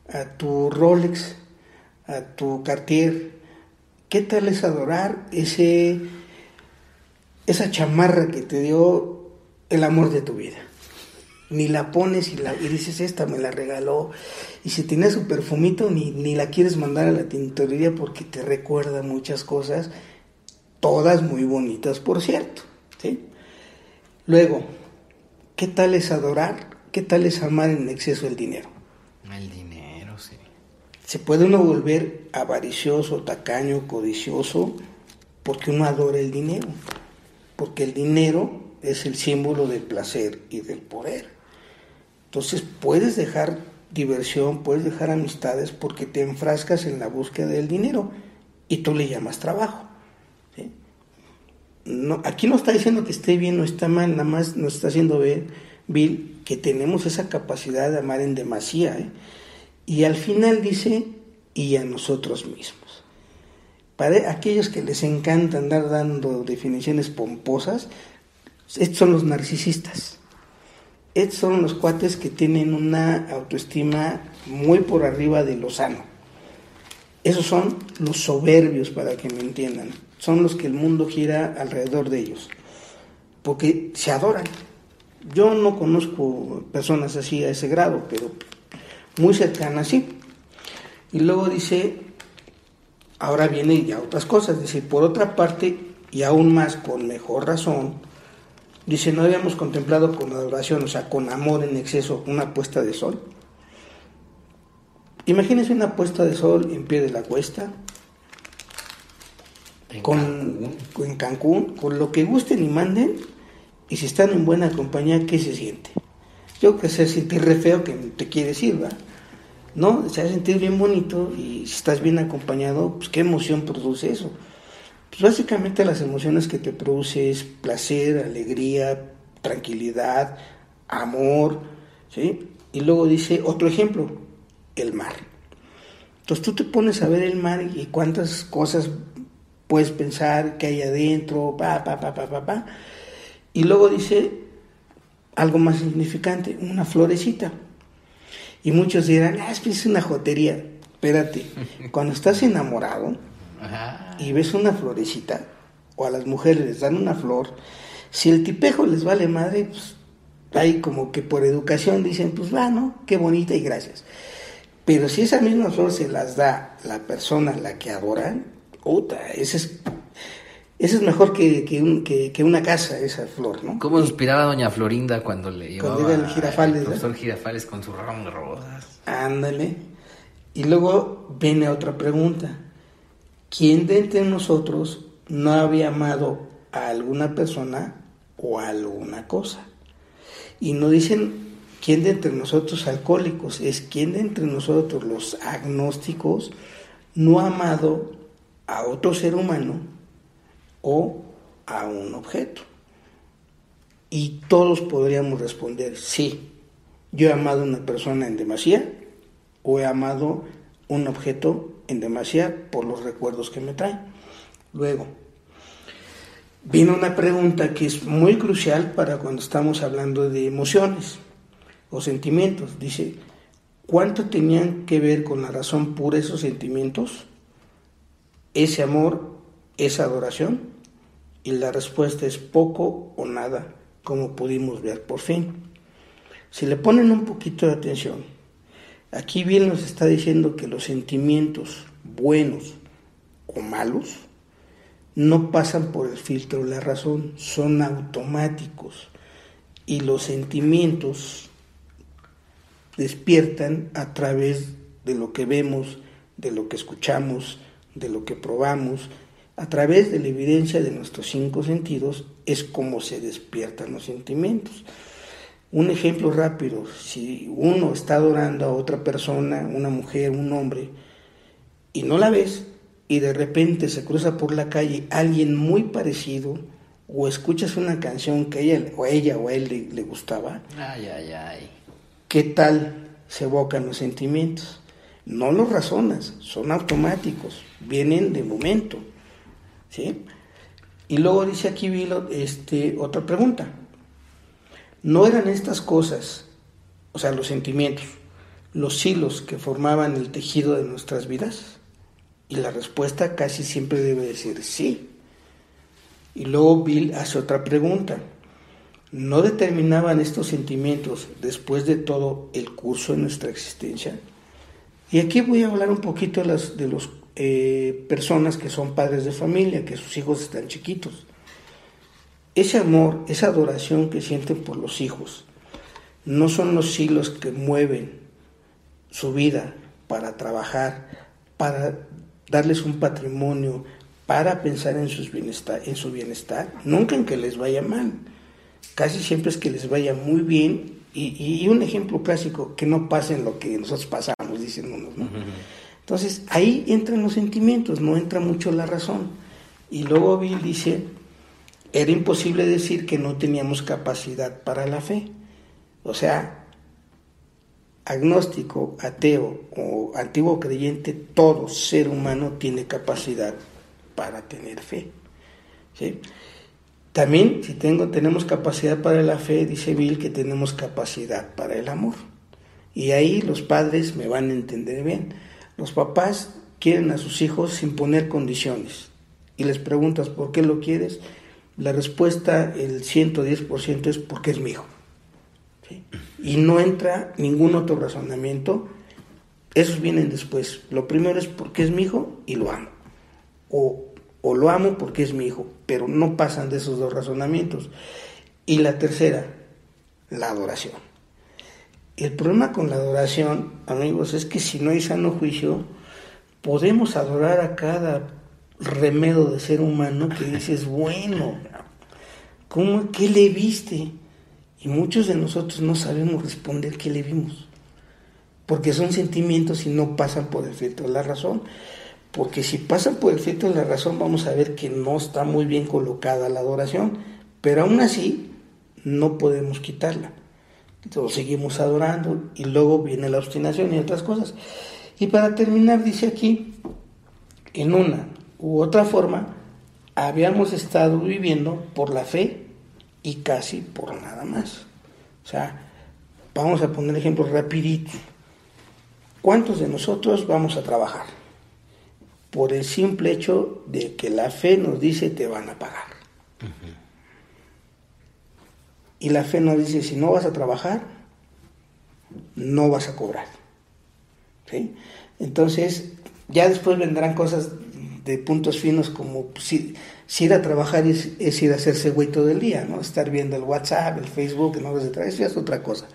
a tu Rolex, a tu Cartier. ¿Qué tal es adorar ese, esa chamarra que te dio el amor de tu vida? Ni la pones y, la, y dices, esta me la regaló. Y si tiene su perfumito, ni, ni la quieres mandar a la tintorería porque te recuerda muchas cosas, todas muy bonitas, por cierto. ¿sí? Luego, ¿qué tal es adorar? ¿Qué tal es amar en exceso el dinero? El dinero, sí. Se puede uno volver avaricioso, tacaño, codicioso, porque uno adora el dinero. Porque el dinero es el símbolo del placer y del poder. Entonces puedes dejar diversión, puedes dejar amistades porque te enfrascas en la búsqueda del dinero y tú le llamas trabajo. Aquí no está diciendo que esté bien o está mal, nada más nos está haciendo ver, Bill, que tenemos esa capacidad de amar en demasía. ¿eh? Y al final dice, y a nosotros mismos. Para aquellos que les encanta andar dando definiciones pomposas, estos son los narcisistas. Estos son los cuates que tienen una autoestima muy por arriba de lo sano. Esos son los soberbios, para que me entiendan. Son los que el mundo gira alrededor de ellos. Porque se adoran. Yo no conozco personas así a ese grado, pero muy cercanas sí. Y luego dice, ahora viene ya otras cosas. Dice, por otra parte, y aún más con mejor razón, Dice, no habíamos contemplado con adoración, o sea, con amor en exceso, una puesta de sol. Imagínense una puesta de sol en pie de la cuesta, En con, Cancún. en Cancún, con lo que gusten y manden, y si están en buena compañía, ¿qué se siente? Yo que sé sentir re feo que te quiere decir, ¿va? ¿No? Se va a sentir bien bonito y si estás bien acompañado, pues qué emoción produce eso. Pues básicamente las emociones que te produce es placer, alegría, tranquilidad, amor, ¿sí? Y luego dice otro ejemplo, el mar. Entonces tú te pones a ver el mar y cuántas cosas puedes pensar que hay adentro, pa, pa, pa, pa, pa, pa. Y luego dice algo más significante, una florecita. Y muchos dirán, ah, es una jotería. Espérate, cuando estás enamorado, Ajá. y ves una florecita, o a las mujeres les dan una flor, si el tipejo les vale madre, pues ahí como que por educación dicen, pues va, ¿no? Qué bonita y gracias. Pero si esa misma flor se las da la persona a la que adoran, puta, ese es, ese es mejor que, que, un- que- que una casa, esa flor, ¿no? ¿Cómo inspiraba a doña Florinda cuando le Cuando llevaba iba el Girafales, profesor Girafales con su ramo de rosas? Ándale. Y luego viene otra pregunta. ¿Quién de entre nosotros no había amado a alguna persona o a alguna cosa? Y no dicen quién de entre nosotros alcohólicos, es quién de entre nosotros los agnósticos no ha amado a otro ser humano o a un objeto. Y todos podríamos responder, sí, yo he amado a una persona en demasía o he amado un objeto en demasía por los recuerdos que me traen. Luego, viene una pregunta que es muy crucial para cuando estamos hablando de emociones o sentimientos. Dice, ¿cuánto tenían que ver con la razón pura esos sentimientos ese amor es adoración? Y la respuesta es poco o nada, como pudimos ver por fin. Si le ponen un poquito de atención, aquí bien nos está diciendo que los sentimientos buenos o malos no pasan por el filtro de la razón, son automáticos y los sentimientos despiertan a través de lo que vemos, de lo que escuchamos, de lo que probamos, a través de la evidencia de nuestros cinco sentidos es como se despiertan los sentimientos. Un ejemplo rápido, si uno está adorando a otra persona, una mujer, un hombre, y no la ves, y de repente se cruza por la calle alguien muy parecido, o escuchas una canción que ella o ella o él le, gustaba, ay, ay, ay. ¿qué tal se evocan los sentimientos? No los razonas, son automáticos, vienen de momento. ¿sí? Y luego dice aquí Vilo, este, otra pregunta. ¿No eran estas cosas, o sea, los sentimientos, los hilos que formaban el tejido de nuestras vidas? Y la respuesta casi siempre debe decir sí. Y luego Bill hace otra pregunta. ¿No determinaban estos sentimientos después de todo el curso de nuestra existencia? Y aquí voy a hablar un poquito de, las, de los eh, personas que son padres de familia, que sus hijos están chiquitos. Ese amor, esa adoración que sienten por los hijos, no son los hilos que mueven su vida para trabajar, para darles un patrimonio, para pensar en, sus bienestar, en su bienestar, nunca en que les vaya mal. Casi siempre es que les vaya muy bien y, un ejemplo clásico, que no pasen lo que nosotros pasamos, dicen unos. ¿no? Entonces ahí entran los sentimientos, no entra mucho la razón. Y luego Bill dice, era imposible decir que no teníamos capacidad para la fe. O sea, agnóstico, ateo o antiguo creyente, todo ser humano tiene capacidad para tener fe. También, si tengo, tenemos capacidad para la fe, dice Bill que tenemos capacidad para el amor. Y ahí los padres me van a entender bien. Los papás quieren a sus hijos sin poner condiciones. Y les preguntas, ¿por qué lo quieres? La respuesta, el 110% es porque es mi hijo. Y no entra ningún otro razonamiento. Esos vienen después. Lo primero es porque es mi hijo y lo amo o, lo amo porque es mi hijo, pero no pasan de esos dos razonamientos. Y la tercera, la adoración. El problema con la adoración, amigos, es que si no hay sano juicio, podemos adorar a cada remedio de ser humano que dices, bueno, ¿cómo, ¿qué le viste? Y muchos de nosotros no sabemos responder qué le vimos, porque son sentimientos y no pasan por el filtro de la razón porque si pasan por el filtro de la razón vamos a ver que no está muy bien colocada la adoración, pero aún así no podemos quitarla. Entonces seguimos adorando y luego viene la obstinación y otras cosas. Y para terminar dice aquí, en una u otra forma, habíamos estado viviendo por la fe y casi por nada más. O sea, vamos a poner ejemplos rapidito. ¿Cuántos de nosotros vamos a trabajar? por el simple hecho de que la fe nos dice te van a pagar. Y la fe nos dice, si no vas a trabajar, no vas a cobrar. ¿Sí? Entonces, ya después vendrán cosas de puntos finos como si, ir a trabajar es, ir a hacerse güey todo el día, ¿no? Estar viendo el WhatsApp, el Facebook, no eso ya es otra cosa.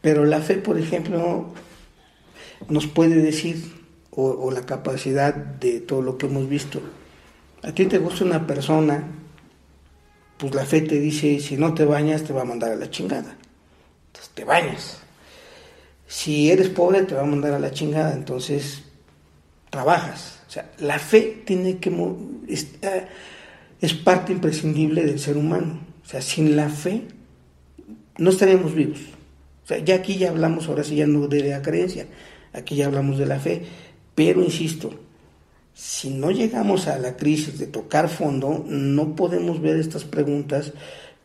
Pero la fe, por ejemplo, nos puede decir, o, la capacidad de todo lo que hemos visto. A ti te gusta una persona, pues la fe te dice, si no te bañas te va a mandar a la chingada. Entonces te bañas. Si eres pobre te va a mandar a la chingada, entonces trabajas. Sea, la fe tiene que es, es parte imprescindible del ser humano. O sea, sin la fe no estaríamos vivos. O sea, ya aquí ya hablamos, ahora sí ya no de la creencia, aquí ya hablamos de la fe. Pero insisto, si no llegamos a la crisis de tocar fondo, no podemos ver estas preguntas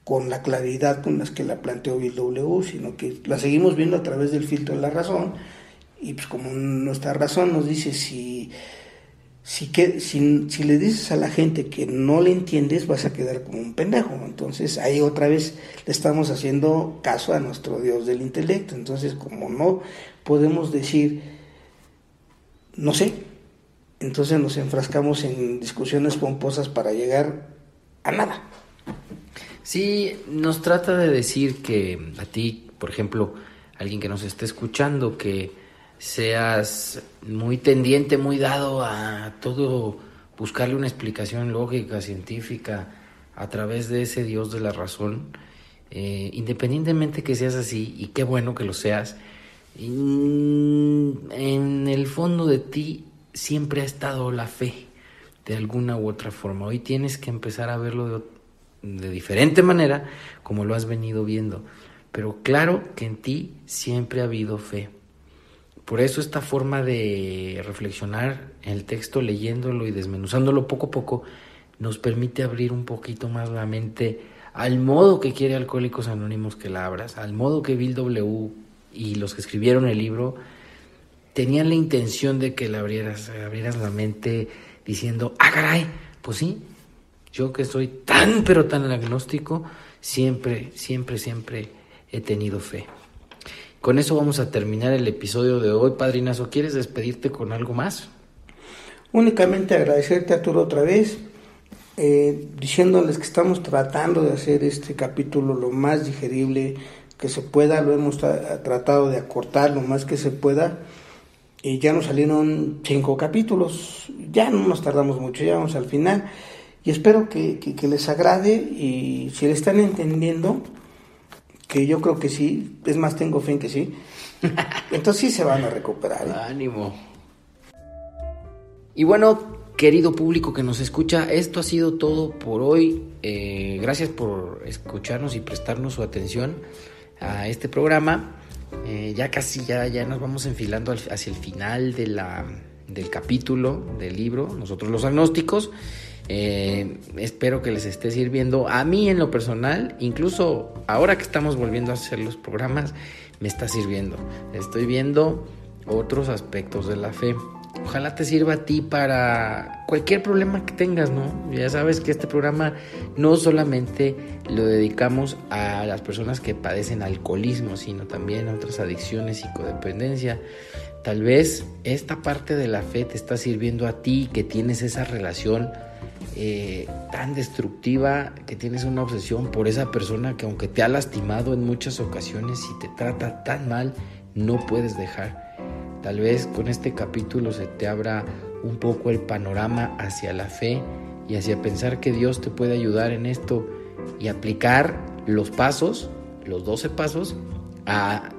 con la claridad con las que la planteó Bill W, sino que la seguimos viendo a través del filtro de la razón. Y pues como nuestra razón nos dice si si, que, si, si, le dices a la gente que no le entiendes, vas a quedar como un pendejo. Entonces ahí otra vez le estamos haciendo caso a nuestro Dios del intelecto. Entonces como no podemos decir, no sé, entonces nos enfrascamos en discusiones pomposas para llegar a nada. Sí, nos trata de decir que a ti, por ejemplo, alguien que nos esté escuchando, que seas muy tendiente, muy dado a todo buscarle una explicación lógica, científica, a través de ese Dios de la razón, eh, independientemente que seas así, y qué bueno que lo seas, en el fondo de ti siempre ha estado la fe, de alguna u otra forma. Hoy tienes que empezar a verlo de, de diferente manera, como lo has venido viendo. Pero claro que en ti siempre ha habido fe. Por eso esta forma de reflexionar el texto, leyéndolo y desmenuzándolo poco a poco, nos permite abrir un poquito más la mente al modo que quiere Alcohólicos Anónimos que la abras, al modo que Bill W. y los que escribieron el libro tenían la intención de que la abrieras, abrieras la mente diciendo, ah, caray, pues sí, yo que soy tan, pero tan agnóstico, siempre, siempre, siempre he tenido fe. Con eso vamos a terminar el episodio de hoy. Padrinazo, ¿quieres despedirte con algo más? Únicamente agradecerte Arturo otra vez, eh, diciéndoles que estamos tratando de hacer este capítulo lo más digerible que se pueda, lo hemos tratado de acortar lo más que se pueda. Y ya nos salieron cinco capítulos, ya no nos tardamos mucho, ya vamos al final. Y espero que, que les agrade. Y si le están entendiendo, que yo creo que sí, es más, tengo fe en que sí. <laughs> Entonces sí se van a recuperar. ¿eh? Ánimo. Y bueno, querido público que nos escucha, esto ha sido todo por hoy. Eh, gracias por escucharnos y prestarnos su atención a este programa. Eh, ya casi ya, ya nos vamos enfilando hacia el final de la, del capítulo del libro, nosotros los agnósticos. Eh, espero que les esté sirviendo. A mí en lo personal, incluso ahora que estamos volviendo a hacer los programas, me está sirviendo. Estoy viendo otros aspectos de la fe. Ojalá te sirva a ti para cualquier problema que tengas, ¿no? Ya sabes que este programa no solamente lo dedicamos a las personas que padecen alcoholismo, sino también a otras adicciones y codependencia. Tal vez esta parte de la fe te está sirviendo a ti que tienes esa relación eh, tan destructiva, que tienes una obsesión por esa persona que aunque te ha lastimado en muchas ocasiones y te trata tan mal, no puedes dejar. Tal vez con este capítulo se te abra un poco el panorama hacia la fe y hacia pensar que Dios te puede ayudar en esto y aplicar los pasos, los 12 pasos, a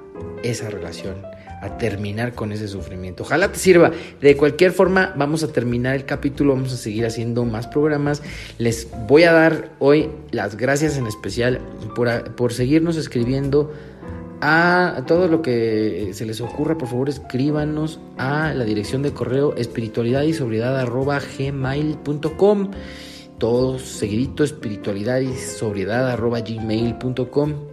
esa relación a terminar con ese sufrimiento. Ojalá te sirva. De cualquier forma, vamos a terminar el capítulo, vamos a seguir haciendo más programas. Les voy a dar hoy las gracias en especial por, por seguirnos escribiendo a todo lo que se les ocurra, por favor escríbanos a la dirección de correo espiritualidad y sobriedad gmail.com. Todo seguidito, espiritualidad y sobriedad gmail.com.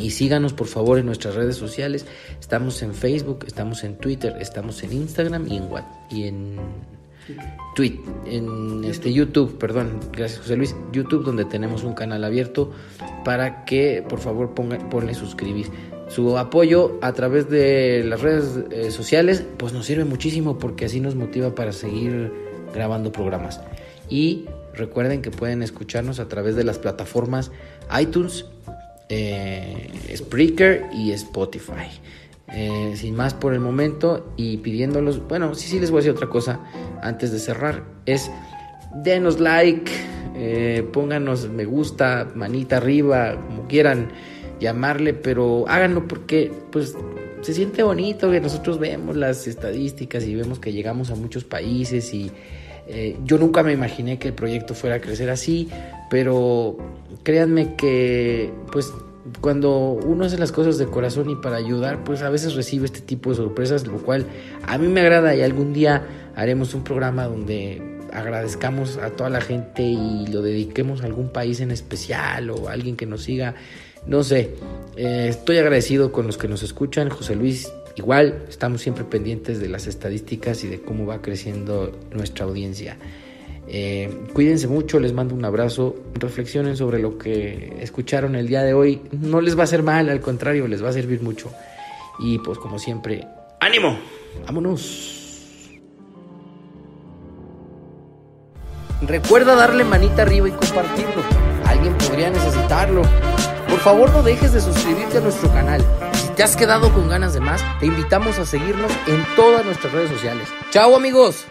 Y síganos por favor en nuestras redes sociales. Estamos en Facebook, estamos en Twitter, estamos en Instagram y en What y en Tweet, en este YouTube, perdón, gracias José Luis, YouTube donde tenemos un canal abierto para que por favor pongan, ponle suscribir. Su apoyo a través de las redes eh, sociales pues nos sirve muchísimo porque así nos motiva para seguir grabando programas. Y recuerden que pueden escucharnos a través de las plataformas iTunes, eh, Spreaker y Spotify. Eh, sin más por el momento y pidiéndolos, bueno, sí, sí les voy a decir otra cosa antes de cerrar, es denos like, eh, pónganos me gusta, manita arriba, como quieran llamarle, pero háganlo porque pues se siente bonito que nosotros vemos las estadísticas y vemos que llegamos a muchos países y eh, yo nunca me imaginé que el proyecto fuera a crecer así, pero créanme que pues cuando uno hace las cosas de corazón y para ayudar, pues a veces recibe este tipo de sorpresas, lo cual a mí me agrada y algún día haremos un programa donde agradezcamos a toda la gente y lo dediquemos a algún país en especial o a alguien que nos siga. No sé, eh, estoy agradecido con los que nos escuchan. José Luis Igual estamos siempre pendientes de las estadísticas y de cómo va creciendo nuestra audiencia. Eh, cuídense mucho, les mando un abrazo, reflexionen sobre lo que escucharon el día de hoy. No les va a hacer mal, al contrario, les va a servir mucho. Y pues como siempre, ánimo, vámonos. Recuerda darle manita arriba y compartirlo. Alguien podría necesitarlo. Por favor no dejes de suscribirte a nuestro canal. Si te has quedado con ganas de más, te invitamos a seguirnos en todas nuestras redes sociales. ¡Chao amigos!